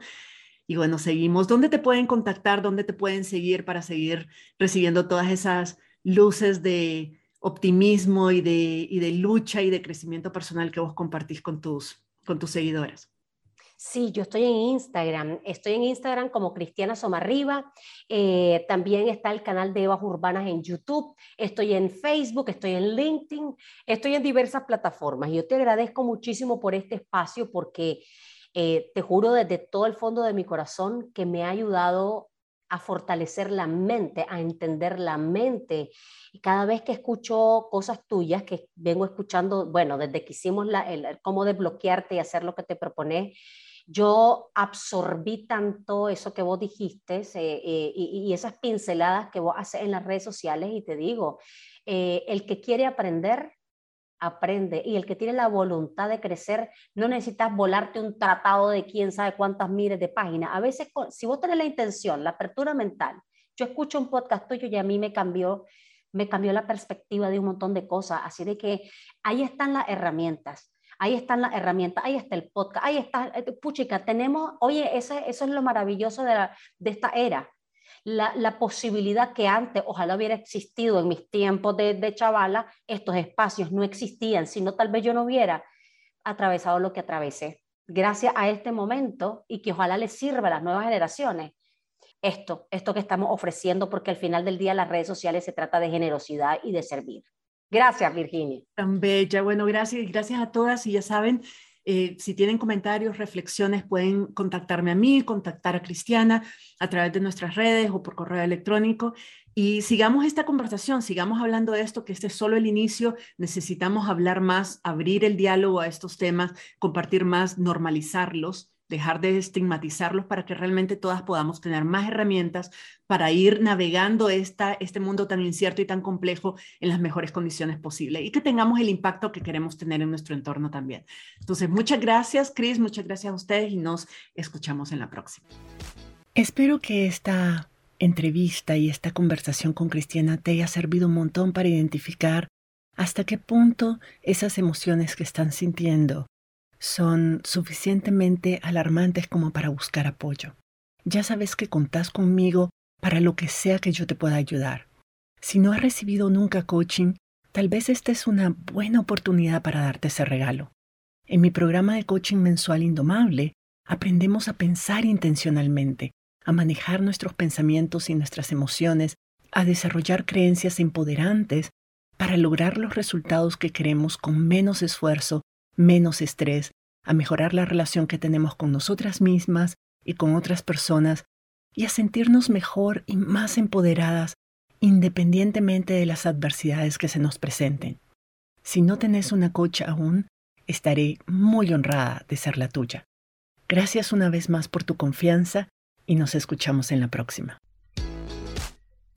Y bueno, seguimos. ¿Dónde te pueden contactar? ¿Dónde te pueden seguir para seguir recibiendo todas esas luces de optimismo y de, y de lucha y de crecimiento personal que vos compartís con tus, con tus seguidoras? Sí, yo estoy en Instagram. Estoy en Instagram como Cristiana Somarriba. Eh, también está el canal de Evas Urbanas en YouTube. Estoy en Facebook, estoy en LinkedIn, estoy en diversas plataformas. Yo te agradezco muchísimo por este espacio porque eh, te juro desde todo el fondo de mi corazón que me ha ayudado a fortalecer la mente, a entender la mente. Y cada vez que escucho cosas tuyas, que vengo escuchando, bueno, desde que hicimos la, el, cómo desbloquearte y hacer lo que te propones, yo absorbí tanto eso que vos dijiste eh, y, esas pinceladas que vos haces en las redes sociales y te digo, eh, el que quiere aprender, aprende y el que tiene la voluntad de crecer, no necesitas volarte un tratado de quién sabe cuántas miles de páginas. A veces, si vos tenés la intención, la apertura mental, yo escucho un podcast tuyo y a mí me cambió me cambió la perspectiva de un montón de cosas. Así de que ahí están las herramientas. Ahí están las herramientas, ahí está el podcast, ahí está, eh, puchica, tenemos, oye, eso es lo maravilloso de, esta era. La, la, posibilidad que antes, ojalá hubiera existido en mis tiempos de, de chavala, estos espacios no existían, sino tal vez yo no hubiera atravesado lo que atravesé. Gracias a este momento y que ojalá les sirva a las nuevas generaciones esto, esto que estamos ofreciendo, porque al final del día las redes sociales se trata de generosidad y de servir. Gracias, Virginia. Tan bella. Bueno, gracias, gracias a todas y ya saben, eh, si tienen comentarios, reflexiones, pueden contactarme a mí, contactar a Cristiana a través de nuestras redes o por correo electrónico. Y sigamos esta conversación, sigamos hablando de esto, que este es solo el inicio. Necesitamos hablar más, abrir el diálogo a estos temas, compartir más, normalizarlos dejar de estigmatizarlos para que realmente todas podamos tener más herramientas para ir navegando esta, este mundo tan incierto y tan complejo en las mejores condiciones posibles y que tengamos el impacto que queremos tener en nuestro entorno también. Entonces, muchas gracias, Chris, muchas gracias a ustedes y nos escuchamos en la próxima. Espero que esta entrevista y esta conversación con Cristiana te haya servido un montón para identificar hasta qué punto esas emociones que están sintiendo son suficientemente alarmantes como para buscar apoyo. Ya sabes que contás conmigo para lo que sea que yo te pueda ayudar. Si no has recibido nunca coaching, tal vez esta es una buena oportunidad para darte ese regalo. En mi programa de coaching mensual Indomable, aprendemos a pensar intencionalmente, a manejar nuestros pensamientos y nuestras emociones, a desarrollar creencias empoderantes para lograr los resultados que queremos con menos esfuerzo menos estrés, a mejorar la relación que tenemos con nosotras mismas y con otras personas y a sentirnos mejor y más empoderadas independientemente de las adversidades que se nos presenten. Si no tenés una coach aún, estaré muy honrada de ser la tuya. Gracias una vez más por tu confianza y nos escuchamos en la próxima.